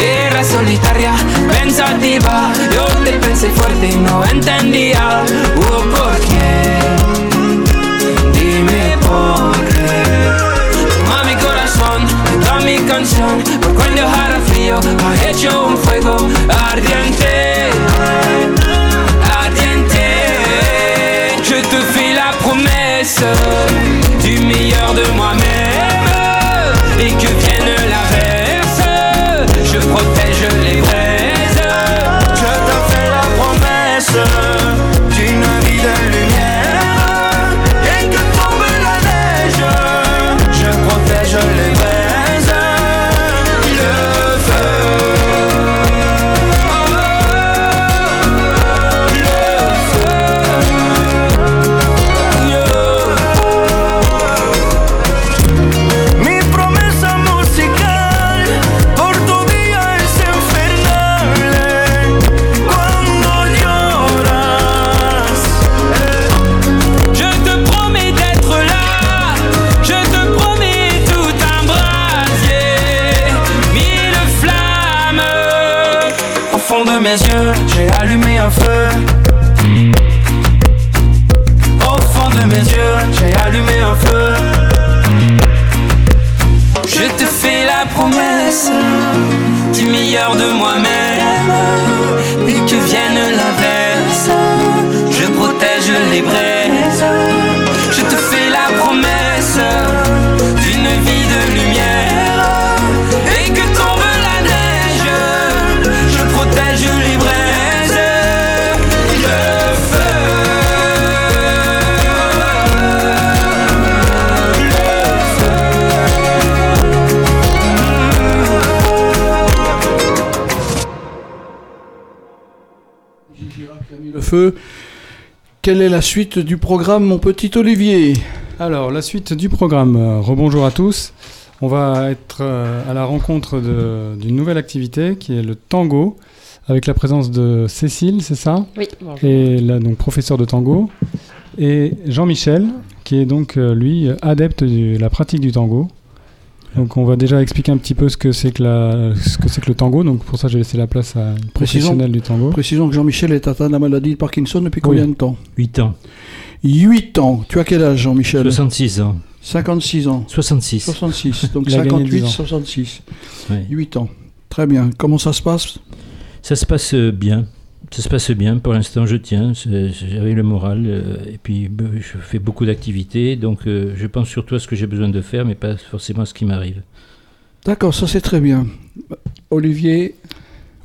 Era solitaria, pensativa, yo te pensé fuerte y no entendía por qué. Promesse Le feu. Quelle est la suite du programme, mon petit Olivier? Alors, la suite du programme. Euh, Rebonjour à tous. On va être euh, à la rencontre de- d'une nouvelle activité qui est le tango, avec la présence de Cécile, c'est ça? Oui, bonjour. Et là, donc, professeur de tango. Et Jean-Michel, qui est donc, euh, lui, adepte de la pratique du tango. Donc, on va déjà expliquer un petit peu ce que c'est que, la- ce que, c'est que le tango. Donc, pour ça, j'ai laissé la place à une Précisons, professionnelle du tango. précisons que Jean-Michel est atteint de la maladie de Parkinson depuis combien de temps? 8 ans. 8 ans. Tu as quel âge, Jean-Michel? 66 ans. 56 ans. 66. 66. (laughs) Donc Il a gagné 58, 10 ans. 66. Ouais. 8 ans. Très bien. Comment ça se passe? Ça se passe euh, bien. Ça se passe bien. Pour l'instant, je tiens. J'avais le moral. euh, et puis, je fais beaucoup d'activités. Donc, euh, je pense surtout à ce que j'ai besoin de faire, mais pas forcément à ce qui m'arrive. D'accord, ça c'est très bien. Olivier?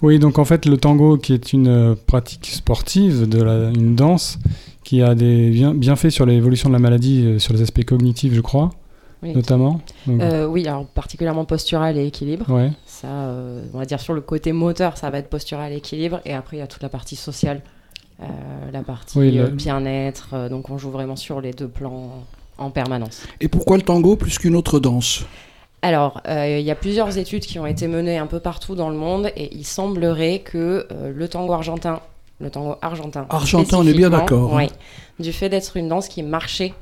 Oui, donc en fait, le tango, qui est une euh, pratique sportive, de la, une danse, qui a des bien- bienfaits sur l'évolution de la maladie, sur les aspects cognitifs, je crois, Oui. notamment. Donc, Euh, oui, alors particulièrement postural et équilibre. Ouais. Ça, euh, on va dire sur le côté moteur, ça va être postural et équilibre. Et après, il y a toute la partie sociale, euh, la partie Oui, euh, le- bien-être. euh, donc on joue vraiment sur les deux plans en permanence. Et pourquoi le tango plus qu'une autre danse? Alors, euh, il y a plusieurs études qui ont été menées un peu partout dans le monde et il semblerait que euh, le tango argentin, le tango argentin, Argentin, on est bien d'accord, hein. oui, du fait d'être une danse qui marchait,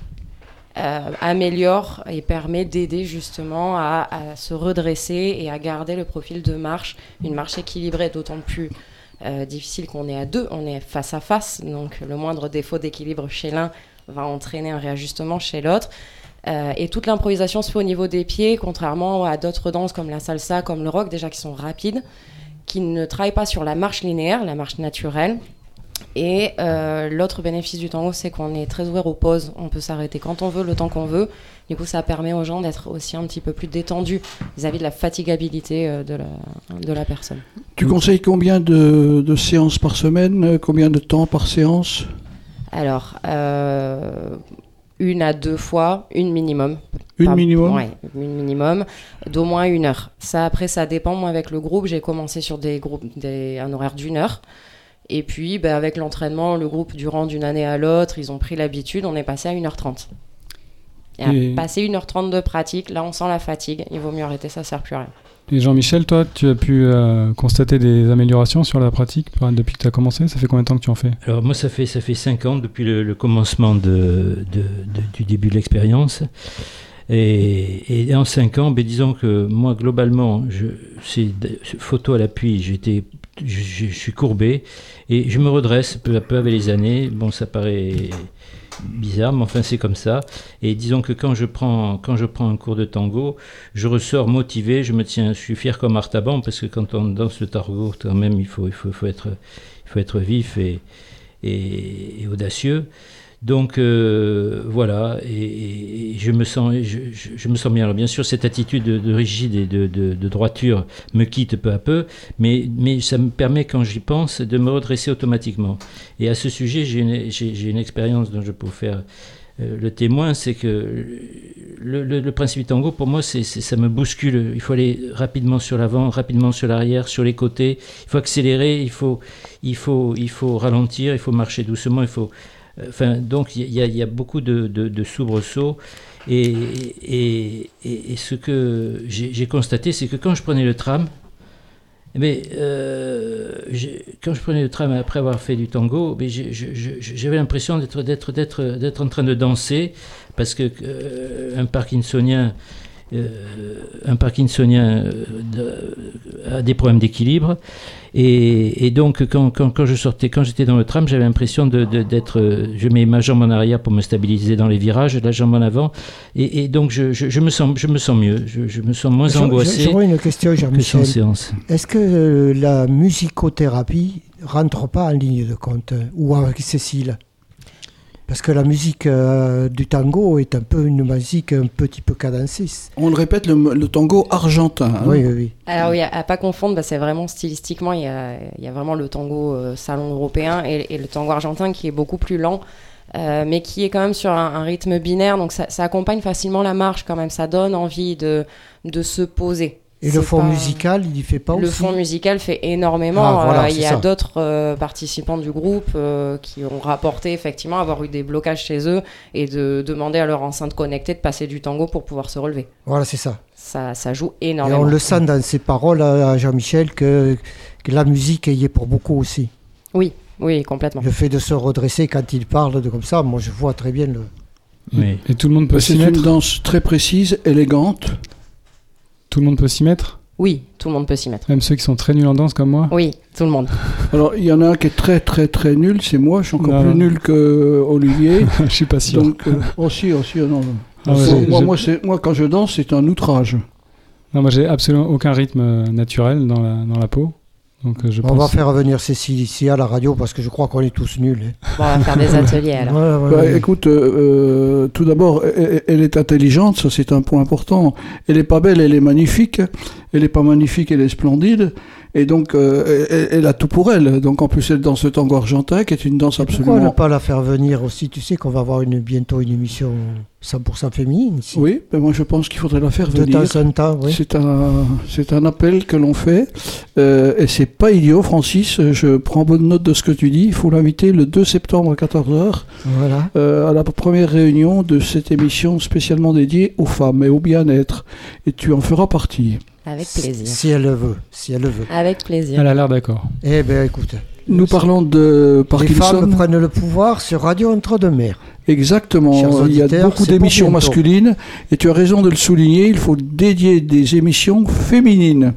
euh, améliore et permet d'aider justement à, se redresser et à garder le profil de marche, une marche équilibrée, d'autant plus euh, difficile qu'on est à deux, on est face à face, donc le moindre défaut d'équilibre chez l'un va entraîner un réajustement chez l'autre. Euh, et toute l'improvisation se fait au niveau des pieds, contrairement à d'autres danses comme la salsa, comme le rock, déjà qui sont rapides, qui ne travaillent pas sur la marche linéaire, la marche naturelle. Et euh, l'autre bénéfice du tango, c'est qu'on est très ouvert aux pauses. On peut s'arrêter quand on veut, le temps qu'on veut. Du coup, ça permet aux gens d'être aussi un petit peu plus détendus vis-à-vis de la fatigabilité euh, de, la, de la personne. Tu conseilles combien de, de séances par semaine euh, Combien de temps par séance? Alors, euh, une à deux fois, une minimum. Une minimum? Ouais, une minimum, d'au moins une heure. Ça, après, ça dépend. Moi, avec le groupe, j'ai commencé sur des groupes, des, un horaire d'une heure. Et puis, ben, avec l'entraînement, le groupe, durant d'une année à l'autre, ils ont pris l'habitude, on est passé à 1h30. Et, à passer 1h30 de pratique, là, on sent la fatigue. Il vaut mieux arrêter, ça sert plus à rien. Et Jean-Michel, toi, tu as pu euh, constater des améliorations sur la pratique depuis que tu as commencé? Ça fait combien de temps que tu en fais? Alors moi, ça fait, ça fait 5 ans depuis le, le commencement de, de- de- du début de l'expérience. Et, et en 5 ans, ben, disons que moi, globalement, je, photo à l'appui, j'étais je, suis courbé et je me redresse peu à peu avec les années. Bon, ça paraît bizarre, mais enfin c'est comme ça. Et disons que quand je prends quand je prends un cours de tango, je ressors motivé. Je me tiens, je suis fier comme Artaban parce que quand on danse le tango, quand même, il faut il faut, être il faut être vif et audacieux. Donc euh, voilà, et, je me sens, je, me sens bien. Alors bien sûr, cette attitude de, de rigide et de, de- droiture me quitte peu à peu, mais, mais ça me permet, quand j'y pense, de me redresser automatiquement. Et à ce sujet, j'ai une, j'ai- une expérience dont je peux vous faire euh, le témoin, c'est que le, principe du tango, pour moi, c'est- ça me bouscule. Il faut aller rapidement sur l'avant, rapidement sur l'arrière, sur les côtés. Il faut accélérer, il faut, il faut, il faut ralentir, il faut marcher doucement, il faut. Euh, donc il y, a- beaucoup de, de, soubresauts. Et, ce que j'ai, constaté, c'est que quand je prenais le tram, mais euh, j'ai- quand je prenais le tram après avoir fait du tango, je- je- j'avais l'impression d'être, en train de danser parce que euh, un Parkinsonien, euh, un Parkinsonien euh, de- a des problèmes d'équilibre et, et donc quand, quand, quand je sortais, quand j'étais dans le tram, j'avais l'impression de, de- d'être, euh, je mets ma jambe en arrière pour me stabiliser dans les virages, la jambe en avant et, et donc je, je, je me sens, je me sens mieux, je, je me sens moins J'aurais- angoissé. J'aurais une question, Jean-Michel. Est-ce que euh, la musicothérapie rentre pas en ligne de compte euh, ou avec Cécile? Parce que la musique euh, du tango est un peu une musique un petit peu cadencée. On le répète, le, le tango argentin. hein. Oui, oui, oui. Alors oui, à, à pas confondre, bah, c'est vraiment stylistiquement, il y a, il y a vraiment le tango euh, salon européen et, et le tango argentin qui est beaucoup plus lent, euh, mais qui est quand même sur un, un rythme binaire, donc ça, ça accompagne facilement la marche quand même, ça donne envie de, de se poser. Et C'est le fond pas- musical, il y fait pas Le aussi fond musical fait énormément. Ah, voilà, Euh, il c'est y a d'autres euh, participants du groupe euh, qui ont rapporté effectivement avoir eu des blocages chez eux et de demander à leur enceinte connectée de passer du tango pour pouvoir se relever. Voilà, c'est ça. Ça, ça joue Et énormément. on le sent dans ses paroles à à Jean-Michel que, que la musique y est pour beaucoup aussi. Oui, oui, complètement. Le fait de se redresser quand il parle de comme ça, moi je vois très bien le. Et, et tout le monde peut C'est s'y une mettre danse très précise, élégante. Tout le monde peut s'y mettre? Oui, tout le monde peut s'y mettre. Même ceux qui sont très nuls en danse comme moi? Oui, tout le monde. (laughs) Alors, il y en a un qui est très, très, très nul, c'est moi. Je suis encore Non, plus nul que Olivier. (laughs) Je suis pas sûr. Donc, euh, (laughs) aussi, aussi, non. non. Ah ouais, Moi, moi, quand je danse, c'est un outrage. Non, moi j'ai absolument aucun rythme euh, naturel dans la, dans la peau. Donc euh, je On pense... va faire venir Cécile ici à la radio parce que je crois qu'on est tous nuls. hein. Bon, on va faire des (laughs) ateliers alors. Ouais, ouais, Bah, écoute, euh, euh, tout d'abord, elle, elle est intelligente, ça c'est un point important. Elle est pas belle, elle est magnifique. Elle est pas magnifique, elle est splendide. Et donc, euh, elle, elle a tout pour elle. Donc, en plus, elle danse le tango argentin, qui est une danse Pourquoi ne absolument. pas la faire venir aussi Tu sais qu'on va avoir une, bientôt une émission 100% féminine ici? Oui, mais moi je pense qu'il faudrait la faire De venir. temps en temps, oui. C'est un, c'est un appel que l'on fait. Euh, et c'est pas idiot, Francis. Je prends bonne note de ce que tu dis. Il faut l'inviter le 2 septembre à 14h Voilà. euh, à la première réunion de cette émission spécialement dédiée aux femmes et au bien-être. Et tu en feras partie. Avec plaisir. Si elle le veut, si elle le veut. Avec plaisir. Elle a l'air d'accord. Eh bien, écoute. Nous parlons de Les Parkinson. femmes prennent le pouvoir sur Radio Entre-deux-Mers. Exactement. Il y a beaucoup d'émissions masculines et tu as raison de le souligner. Il faut dédier des émissions féminines.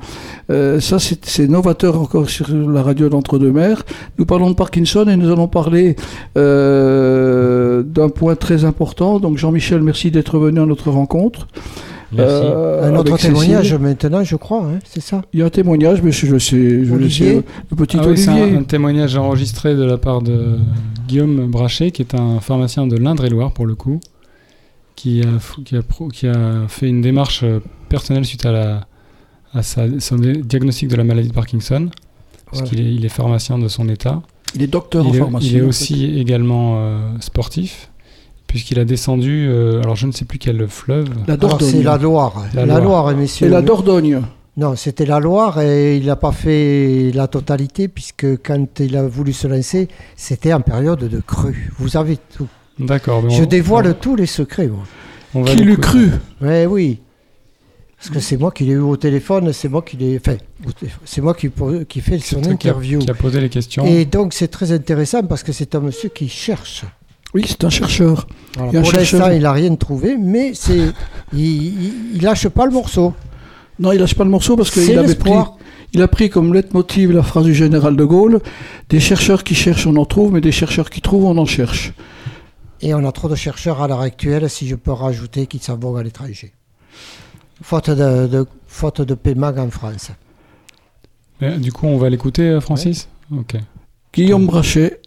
Euh, ça, c'est c'est novateur encore sur la radio d'Entre-deux-Mers. Nous parlons de Parkinson et nous allons parler euh, d'un point très important. Donc, Jean-Michel, merci d'être venu à notre rencontre. Merci. Euh, Un autre Cécile. témoignage maintenant, je crois, hein, c'est ça? Il y a un témoignage, mais je, je sais, je le petit Ah oui, c'est un, un témoignage enregistré de la part de Guillaume Brachet, qui est un pharmacien de l'Indre-et-Loire pour le coup, qui a, fou- qui, a pro- qui a fait une démarche euh, personnelle suite à, la, à sa, son diagnostic de la maladie de Parkinson, parce Voilà. qu'il est, il est pharmacien de son état. Il est docteur en est, pharmacie. il est en fait. aussi également euh, sportif, puisqu'il a descendu, euh, alors je ne sais plus quel fleuve. La Alors, Dordogne. c'est la Loire. La La, Loire. Loire, messieurs. Et la Dordogne. Non, c'était la Loire et il n'a pas fait la totalité puisque quand il a voulu se lancer, c'était en période de crue. Vous avez tout. D'accord. Je on- dévoile on- tous les secrets, moi. on va Qui l'eût cru Ouais, oui. Parce que c'est moi qui l'ai eu au téléphone, c'est moi qui l'ai. Enfin, c'est moi qui, qui fait C'est son toi qui a- interview. Qui a posé les questions. Et donc c'est très intéressant parce que c'est un monsieur qui cherche. Oui, c'est un chercheur. Voilà, Il Pour chercheur. l'instant, il n'a rien trouvé, mais c'est il, il lâche pas le morceau. Non, il lâche pas le morceau parce qu'il avait pris, il a pris comme leitmotiv la phrase du général de Gaulle des chercheurs qui cherchent, on en trouve, mais des chercheurs qui trouvent, on en cherche. Et on a trop de chercheurs à l'heure actuelle, si je peux rajouter, qui s'en vont à l'étranger. Faute de, de- faute de paiement en France. Mais, du coup, on va l'écouter, euh, Francis? Ok. Guillaume Brachet,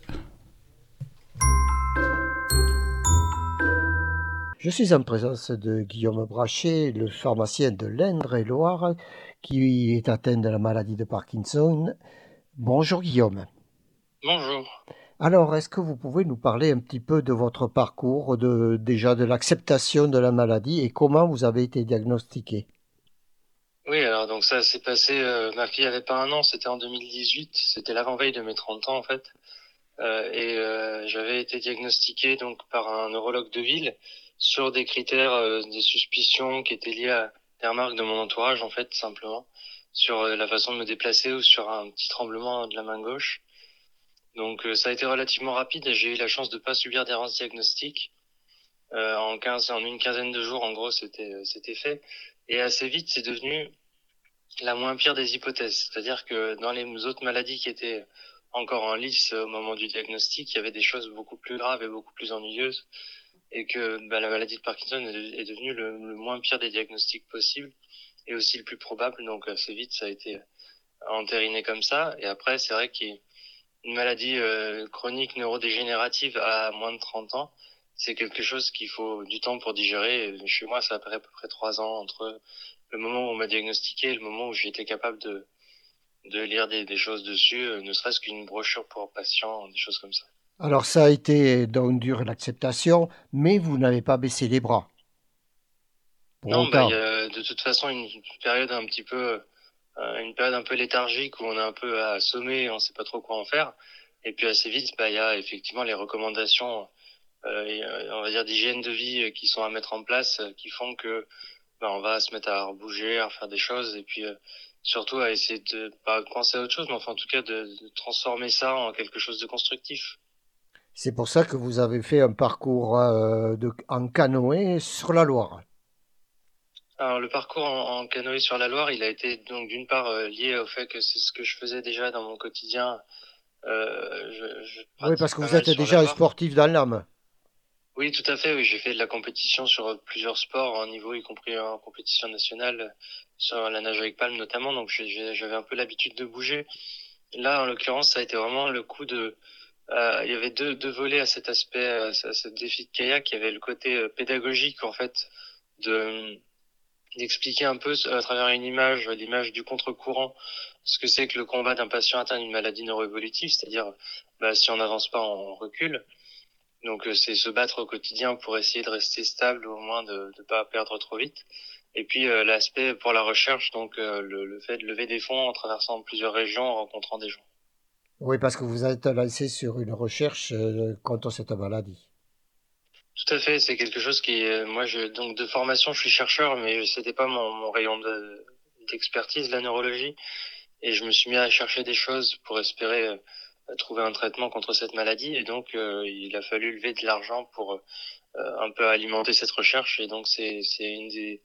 Je suis en présence de Guillaume Brachet, le pharmacien de l'Indre-et-Loire, qui est atteint de la maladie de Parkinson. Bonjour Guillaume. Bonjour. Alors, est-ce que vous pouvez nous parler un petit peu de votre parcours, de, déjà de l'acceptation de la maladie et comment vous avez été diagnostiqué? Oui, alors donc ça s'est passé, euh, ma fille avait pas un an, c'était en 2018, c'était l'avant-veille de mes 30 ans en fait. Euh, et euh, j'avais été diagnostiqué donc par un neurologue de ville sur des critères, euh, des suspicions qui étaient liées à des remarques de mon entourage en fait simplement sur euh, la façon de me déplacer ou sur un petit tremblement de la main gauche. Donc euh, ça a été relativement rapide et j'ai eu la chance de pas subir d'errance diagnostique. Euh, en 15, en une quinzaine de jours, en gros, c'était euh, c'était fait. Et assez vite, c'est devenu la moins pire des hypothèses. C'est-à-dire que dans les autres maladies qui étaient encore en lice au moment du diagnostic, il y avait des choses beaucoup plus graves et beaucoup plus ennuyeuses. Et que bah, la maladie de Parkinson est, devenue le, le moins pire des diagnostics possibles et aussi le plus probable. Donc assez vite, ça a été entériné comme ça. Et après, c'est vrai qu'une maladie euh, chronique neurodégénérative à moins de 30 ans, c'est quelque chose qu'il faut du temps pour digérer. Chez moi, ça a pris à peu près trois ans entre le moment où on m'a diagnostiqué et le moment où j'ai été capable de, de lire des, des choses dessus, euh, ne serait-ce qu'une brochure pour patients, des choses comme ça. Alors, ça a été donc dur l'acceptation, mais vous n'avez pas baissé les bras. Pour non, bah, autant. il y a de toute façon une période un petit peu, euh, une période un peu léthargique où on est un peu assommé, on sait pas trop quoi en faire. Et puis assez vite, bah, il y a effectivement les recommandations, euh, on va dire d'hygiène de vie euh, qui sont à mettre en place, qui font que bah, on va se mettre à bouger, à faire des choses, et puis euh, surtout à essayer de pas penser à autre chose, mais enfin en tout cas de, de transformer ça en quelque chose de constructif. C'est pour ça que vous avez fait un parcours euh, de, en canoë sur la Loire. Alors le parcours en, en canoë sur la Loire, il a été donc d'une part euh, lié au fait que c'est ce que je faisais déjà dans mon quotidien. Euh, je, je Oui, parce que vous êtes déjà un sportif dans l'âme. Oui, tout à fait. Oui, j'ai fait de la compétition sur plusieurs sports, en niveau y compris en compétition nationale, sur la nage avec palme notamment. Donc j'avais un peu l'habitude de bouger. Là, en l'occurrence, ça a été vraiment le coup de. Euh, il y avait deux, deux volets à cet aspect, euh, à ce défi de kayak. Il y avait le côté euh, pédagogique en fait de d'expliquer un peu à travers une image, l'image du contre-courant, ce que c'est que le combat d'un patient atteint d'une maladie neuroévolutive, c'est-à-dire bah, si on n'avance pas, on recule. Donc euh, c'est se battre au quotidien pour essayer de rester stable ou au moins de ne pas perdre trop vite. Et puis euh, l'aspect pour la recherche, donc euh, le, le fait de lever des fonds en traversant plusieurs régions, en rencontrant des gens. Oui, parce que vous êtes lancé sur une recherche euh, contre cette maladie. Tout à fait, c'est quelque chose qui, euh, moi, je, donc de formation, je suis chercheur, mais c'était pas mon, mon rayon de- d'expertise, la neurologie, et je me suis mis à chercher des choses pour espérer euh, trouver un traitement contre cette maladie, et donc euh, il a fallu lever de l'argent pour euh, un peu alimenter cette recherche, et donc c'est c'est une des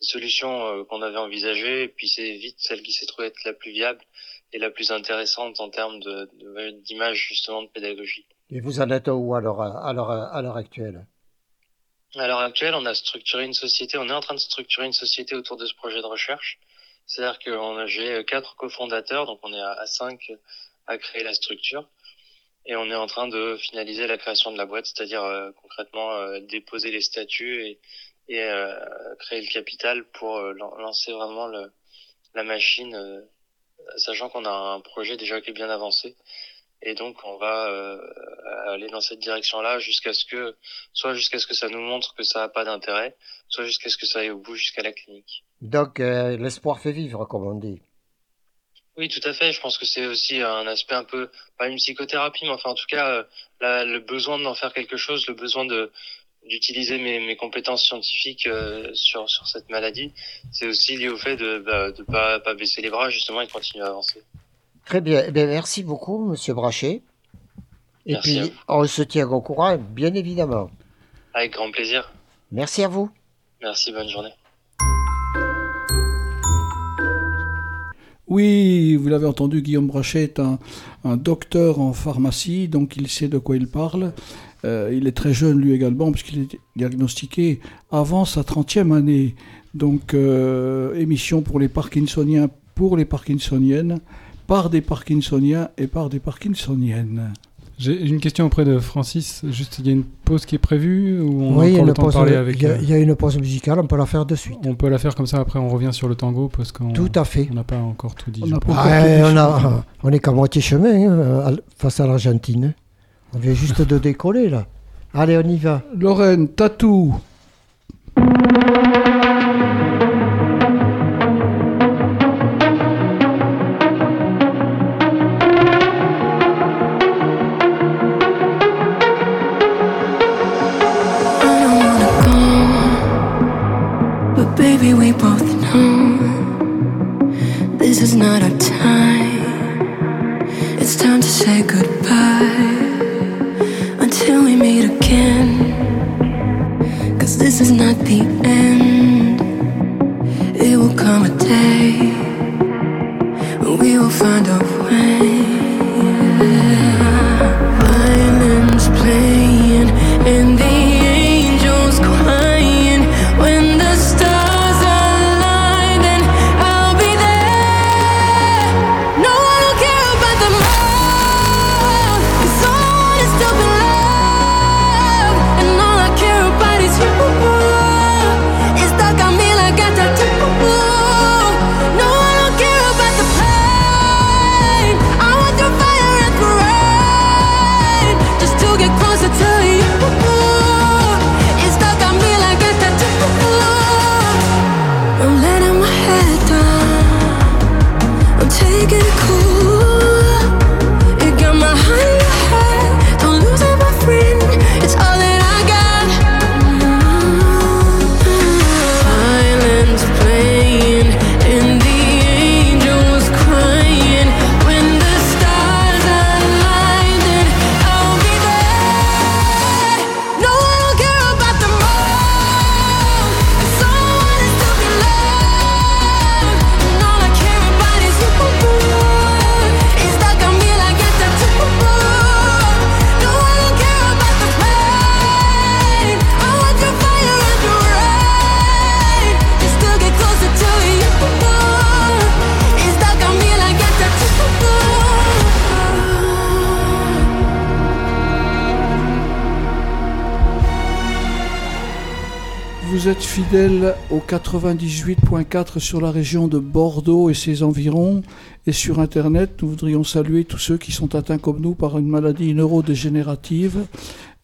solutions euh, qu'on avait envisagées, et puis c'est vite celle qui s'est trouvée être la plus viable et la plus intéressante en termes de de- d'image justement de pédagogie. Et vous en êtes où à l'heure, à l'heure, à l'heure actuelle? À l'heure actuelle, on a structuré une société, on est en train de structurer une société autour de ce projet de recherche. C'est-à-dire que j'ai quatre cofondateurs, donc on est à, à cinq à créer la structure. Et on est en train de finaliser la création de la boîte, c'est-à-dire euh, concrètement euh, déposer les statuts et, et euh, créer le capital pour lan- lancer vraiment le, la machine, sachant qu'on a un projet déjà qui est bien avancé. Et donc on va euh, aller dans cette direction-là jusqu'à ce que, soit jusqu'à ce que ça nous montre que ça n'a pas d'intérêt, soit jusqu'à ce que ça aille au bout jusqu'à la clinique. Donc, euh, l'espoir fait vivre, comme on dit. Oui, tout à fait. Je pense que c'est aussi un aspect un peu, pas une psychothérapie, mais enfin en tout cas, euh, la- le besoin d'en faire quelque chose, le besoin de d'utiliser mes, mes compétences scientifiques euh, sur sur cette maladie, c'est aussi lié au fait de bah, de pas pas baisser les bras justement et de continuer à avancer. Très bien. Eh bien, merci beaucoup, Monsieur Brachet. Et Merci puis, on se tient au courant, bien évidemment. Avec grand plaisir. Merci à vous. Merci, bonne journée. Oui, vous l'avez entendu, Guillaume Brachet est un, un docteur en pharmacie, donc il sait de quoi il parle. Euh, il est très jeune lui également, puisqu'il est diagnostiqué avant sa 30e année. Donc, euh, émission pour les Parkinsoniens, pour les Parkinsoniennes, par des Parkinsoniens et par des Parkinsoniennes. J'ai une question auprès de Francis. Juste, il y a une pause qui est prévue ou on Oui, a encore le temps de parler avec euh, il y a une pause musicale, on peut la faire de suite. On peut la faire comme ça, après on revient sur le tango parce qu'on Tout à fait. on n'a pas encore tout dit. On pas- Ah, a, on est qu'à moitié chemin hein, face à l'Argentine. On vient juste de décoller là. Allez, on y va. Lorraine, Tatou. But baby, we both know this is not our is not the end. It will come a day when we will find a way. Au 98.4 sur la région de Bordeaux et ses environs. Et sur Internet, nous voudrions saluer tous ceux qui sont atteints comme nous par une maladie neurodégénérative.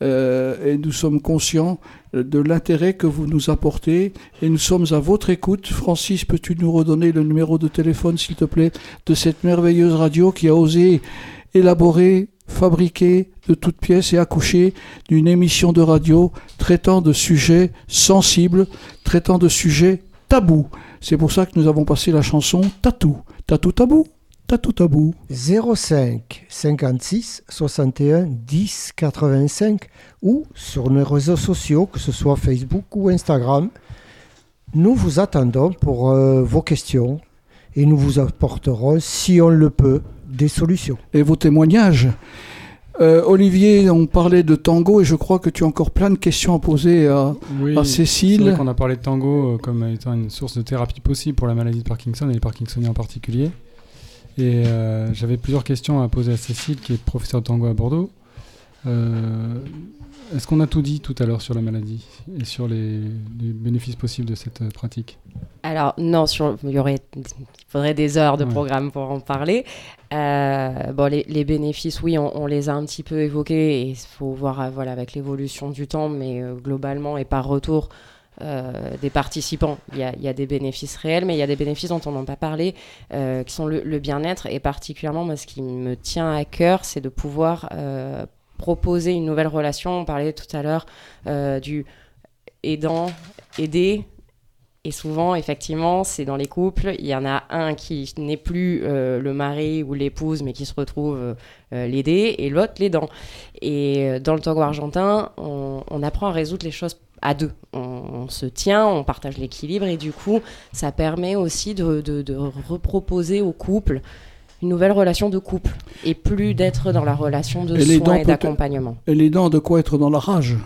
Euh, et nous sommes conscients de l'intérêt que vous nous apportez. Et nous sommes à votre écoute. Francis, peux-tu nous redonner le numéro de téléphone, s'il te plaît, de cette merveilleuse radio qui a osé élaborer, fabriquer de toutes pièces et accoucher d'une émission de radio traitant de sujets sensibles, traitant de sujets tabous. C'est pour ça que nous avons passé la chanson Tatou. Tatou tabou Tatou tabou. 05 56 61 10 85 ou sur nos réseaux sociaux, que ce soit Facebook ou Instagram. Nous vous attendons pour euh, vos questions et nous vous apporterons, si on le peut, des solutions. Et vos témoignages. Euh, Olivier, on parlait de tango et je crois que tu as encore plein de questions à poser à, Oui, à C'est Cécile. vrai qu'on a parlé de tango euh, comme étant une source de thérapie possible pour la maladie de Parkinson et les Parkinsoniens en particulier. Et euh, j'avais plusieurs questions à poser à Cécile, qui est professeure de tango à Bordeaux. Euh, Est-ce qu'on a tout dit tout à l'heure sur la maladie et sur les, les bénéfices possibles de cette euh, pratique? Alors non, sur, il y aurait, il faudrait des heures de Ouais. programme pour en parler. Euh, bon, les, les bénéfices, oui, on, on les a un petit peu évoqués et il faut voir, voilà, avec l'évolution du temps, mais euh, globalement et par retour euh, des participants, il y, a, il y a des bénéfices réels, mais il y a des bénéfices dont on n'a pas parlé, qui sont le, le bien-être et particulièrement, moi, ce qui me tient à cœur, c'est de pouvoir proposer une nouvelle relation. On parlait tout à l'heure euh, du aidant, aider. Et souvent, effectivement, c'est dans les couples, il y en a un qui n'est plus euh, le mari ou l'épouse, mais qui se retrouve euh, l'aider, et l'autre l'aidant. Et dans le tango argentin, on, apprend à résoudre les choses à deux. On, se tient, on partage l'équilibre et du coup, ça permet aussi de- de reproposer au couple une nouvelle relation de couple et plus d'être dans la relation de Et soins et d'accompagnement. Et les dents, de quoi être dans la rage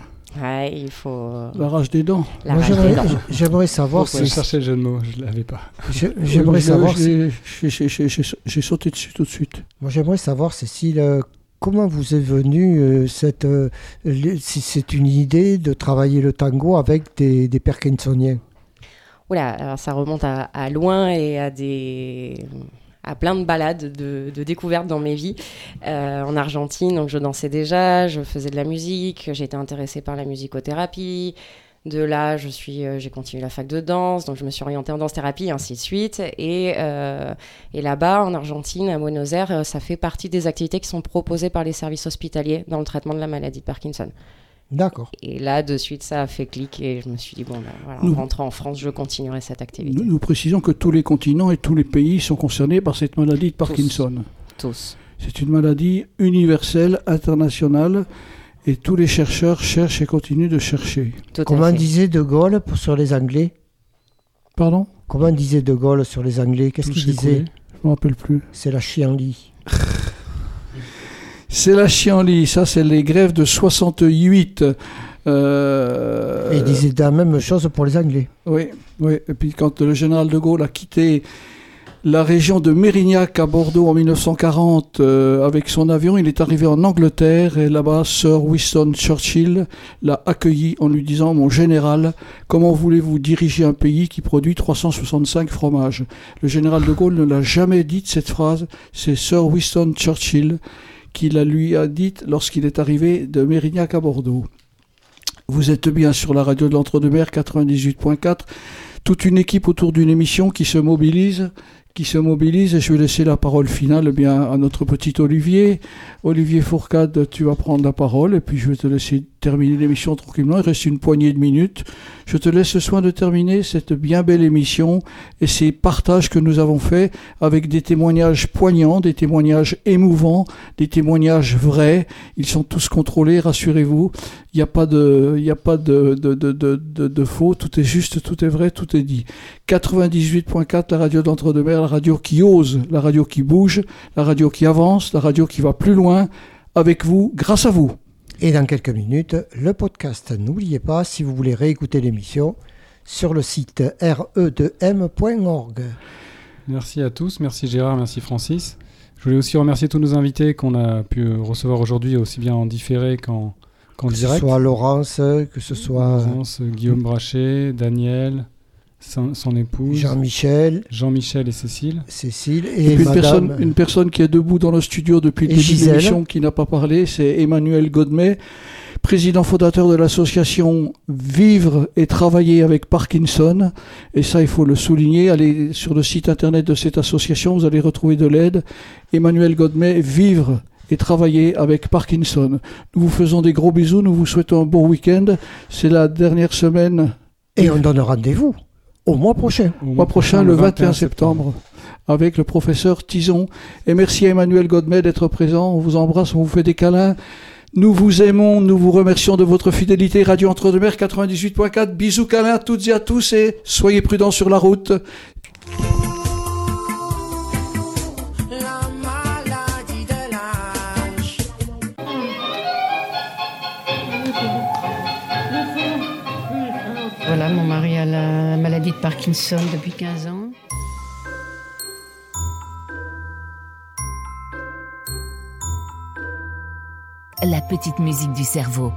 Ouais, il faut. La rage des dents. La Moi, rage des j'aimerais- dents. J'aimerais savoir si. chercher le jeu de mots, je l'avais pas. Je- J'aimerais Je- savoir je- si. j'ai- j'ai- j'ai- j'ai- J'ai sauté dessus tout de suite. Moi, j'aimerais savoir, Cécile, euh, comment vous est venue euh, cette. euh, le- si c'est une idée de travailler le tango avec des, des Parkinsoniens? Oula, alors ça remonte à, à loin et à des à plein de balades, de, découvertes dans mes vies. Euh, en Argentine, donc je dansais déjà, je faisais de la musique, j'étais intéressée par la musicothérapie. De là, je suis, euh, j'ai continué la fac de danse, donc je me suis orientée en danse-thérapie, et ainsi de suite. Et, euh, et là-bas, en Argentine, à Buenos Aires, ça fait partie des activités qui sont proposées par les services hospitaliers dans le traitement de la maladie de Parkinson. D'accord. Et là, de suite, ça a fait clic et je me suis dit, bon, ben, voilà, en Nous- rentrant en France, je continuerai cette activité. Nous, nous précisons que tous les continents et tous les pays sont concernés par cette maladie de Parkinson. Tous. C'est une maladie universelle, internationale, et tous les chercheurs cherchent et continuent de chercher. Comment disait De Gaulle pour- sur les Anglais? Pardon? Comment disait De Gaulle sur les Anglais? Qu'est-ce Tout qu'il disait? Je me rappelle plus. C'est la chienlit. (laughs) C'est la chienlit, ça c'est les grèves de 68. Euh, Et il disait la même chose pour les Anglais. Oui, oui. Et puis quand le général de Gaulle a quitté la région de Mérignac à Bordeaux en 1940 euh, avec son avion, il est arrivé en Angleterre et là-bas, Sir Winston Churchill l'a accueilli en lui disant Mon général, comment voulez-vous diriger un pays qui produit 365 fromages? Le général de Gaulle ne l'a jamais dite cette phrase, c'est Sir Winston Churchill qui la lui a dite lorsqu'il est arrivé de Mérignac à Bordeaux. Vous êtes bien sur la radio de l'Entre-deux-Mers 98.4. Toute une équipe autour d'une émission qui se mobilise, qui se mobilise. Et je vais laisser la parole finale eh bien à notre petit Olivier. Olivier Fourcade, tu vas prendre la parole et puis je vais te laisser terminer l'émission tranquillement. Il reste une poignée de minutes. Je te laisse le soin de terminer cette bien belle émission et ces partages que nous avons faits avec des témoignages poignants, des témoignages émouvants, des témoignages vrais. Ils sont tous contrôlés, rassurez-vous. Il n'y a pas de, faux. Tout est juste, tout est vrai, tout est dit. 98.4, la radio d'Entre-deux-Mers, la radio qui ose, la radio qui bouge, la radio qui avance, la radio qui va plus loin. Avec vous, grâce à vous. Et dans quelques minutes, le podcast. N'oubliez pas, si vous voulez réécouter l'émission, sur le site re2m.org. Merci à tous, merci Gérard, merci Francis. Je voulais aussi remercier tous nos invités qu'on a pu recevoir aujourd'hui, aussi bien en différé qu'en qu'en Que ce direct. soit Laurence, que ce soit Laurence, Guillaume Brachet, Daniel, son, son épouse, Jean-Michel, Jean-Michel et Cécile. Cécile Et et puis une, Madame. personne, une personne qui est debout dans le studio depuis le début de l'émission qui n'a pas parlé, c'est Emmanuel Godmet, président fondateur de l'association Vivre et Travailler avec Parkinson. Et ça, il faut le souligner. Allez sur le site internet de cette association, vous allez retrouver de l'aide. Emmanuel Godmet, Vivre et travailler avec Parkinson. Nous vous faisons des gros bisous, nous vous souhaitons un bon week-end. C'est la dernière semaine. Et on donne rendez-vous au mois prochain. Au mois prochain, le 21 septembre, avec le professeur Tison. Et merci à Emmanuel Godmet d'être présent. On vous embrasse, on vous fait des câlins. Nous vous aimons, nous vous remercions de votre fidélité. Radio Entre-deux-Mers 98.4. Bisous câlins à toutes et à tous et soyez prudents sur la route. Mon mari a la maladie de Parkinson depuis 15 ans. La petite musique du cerveau.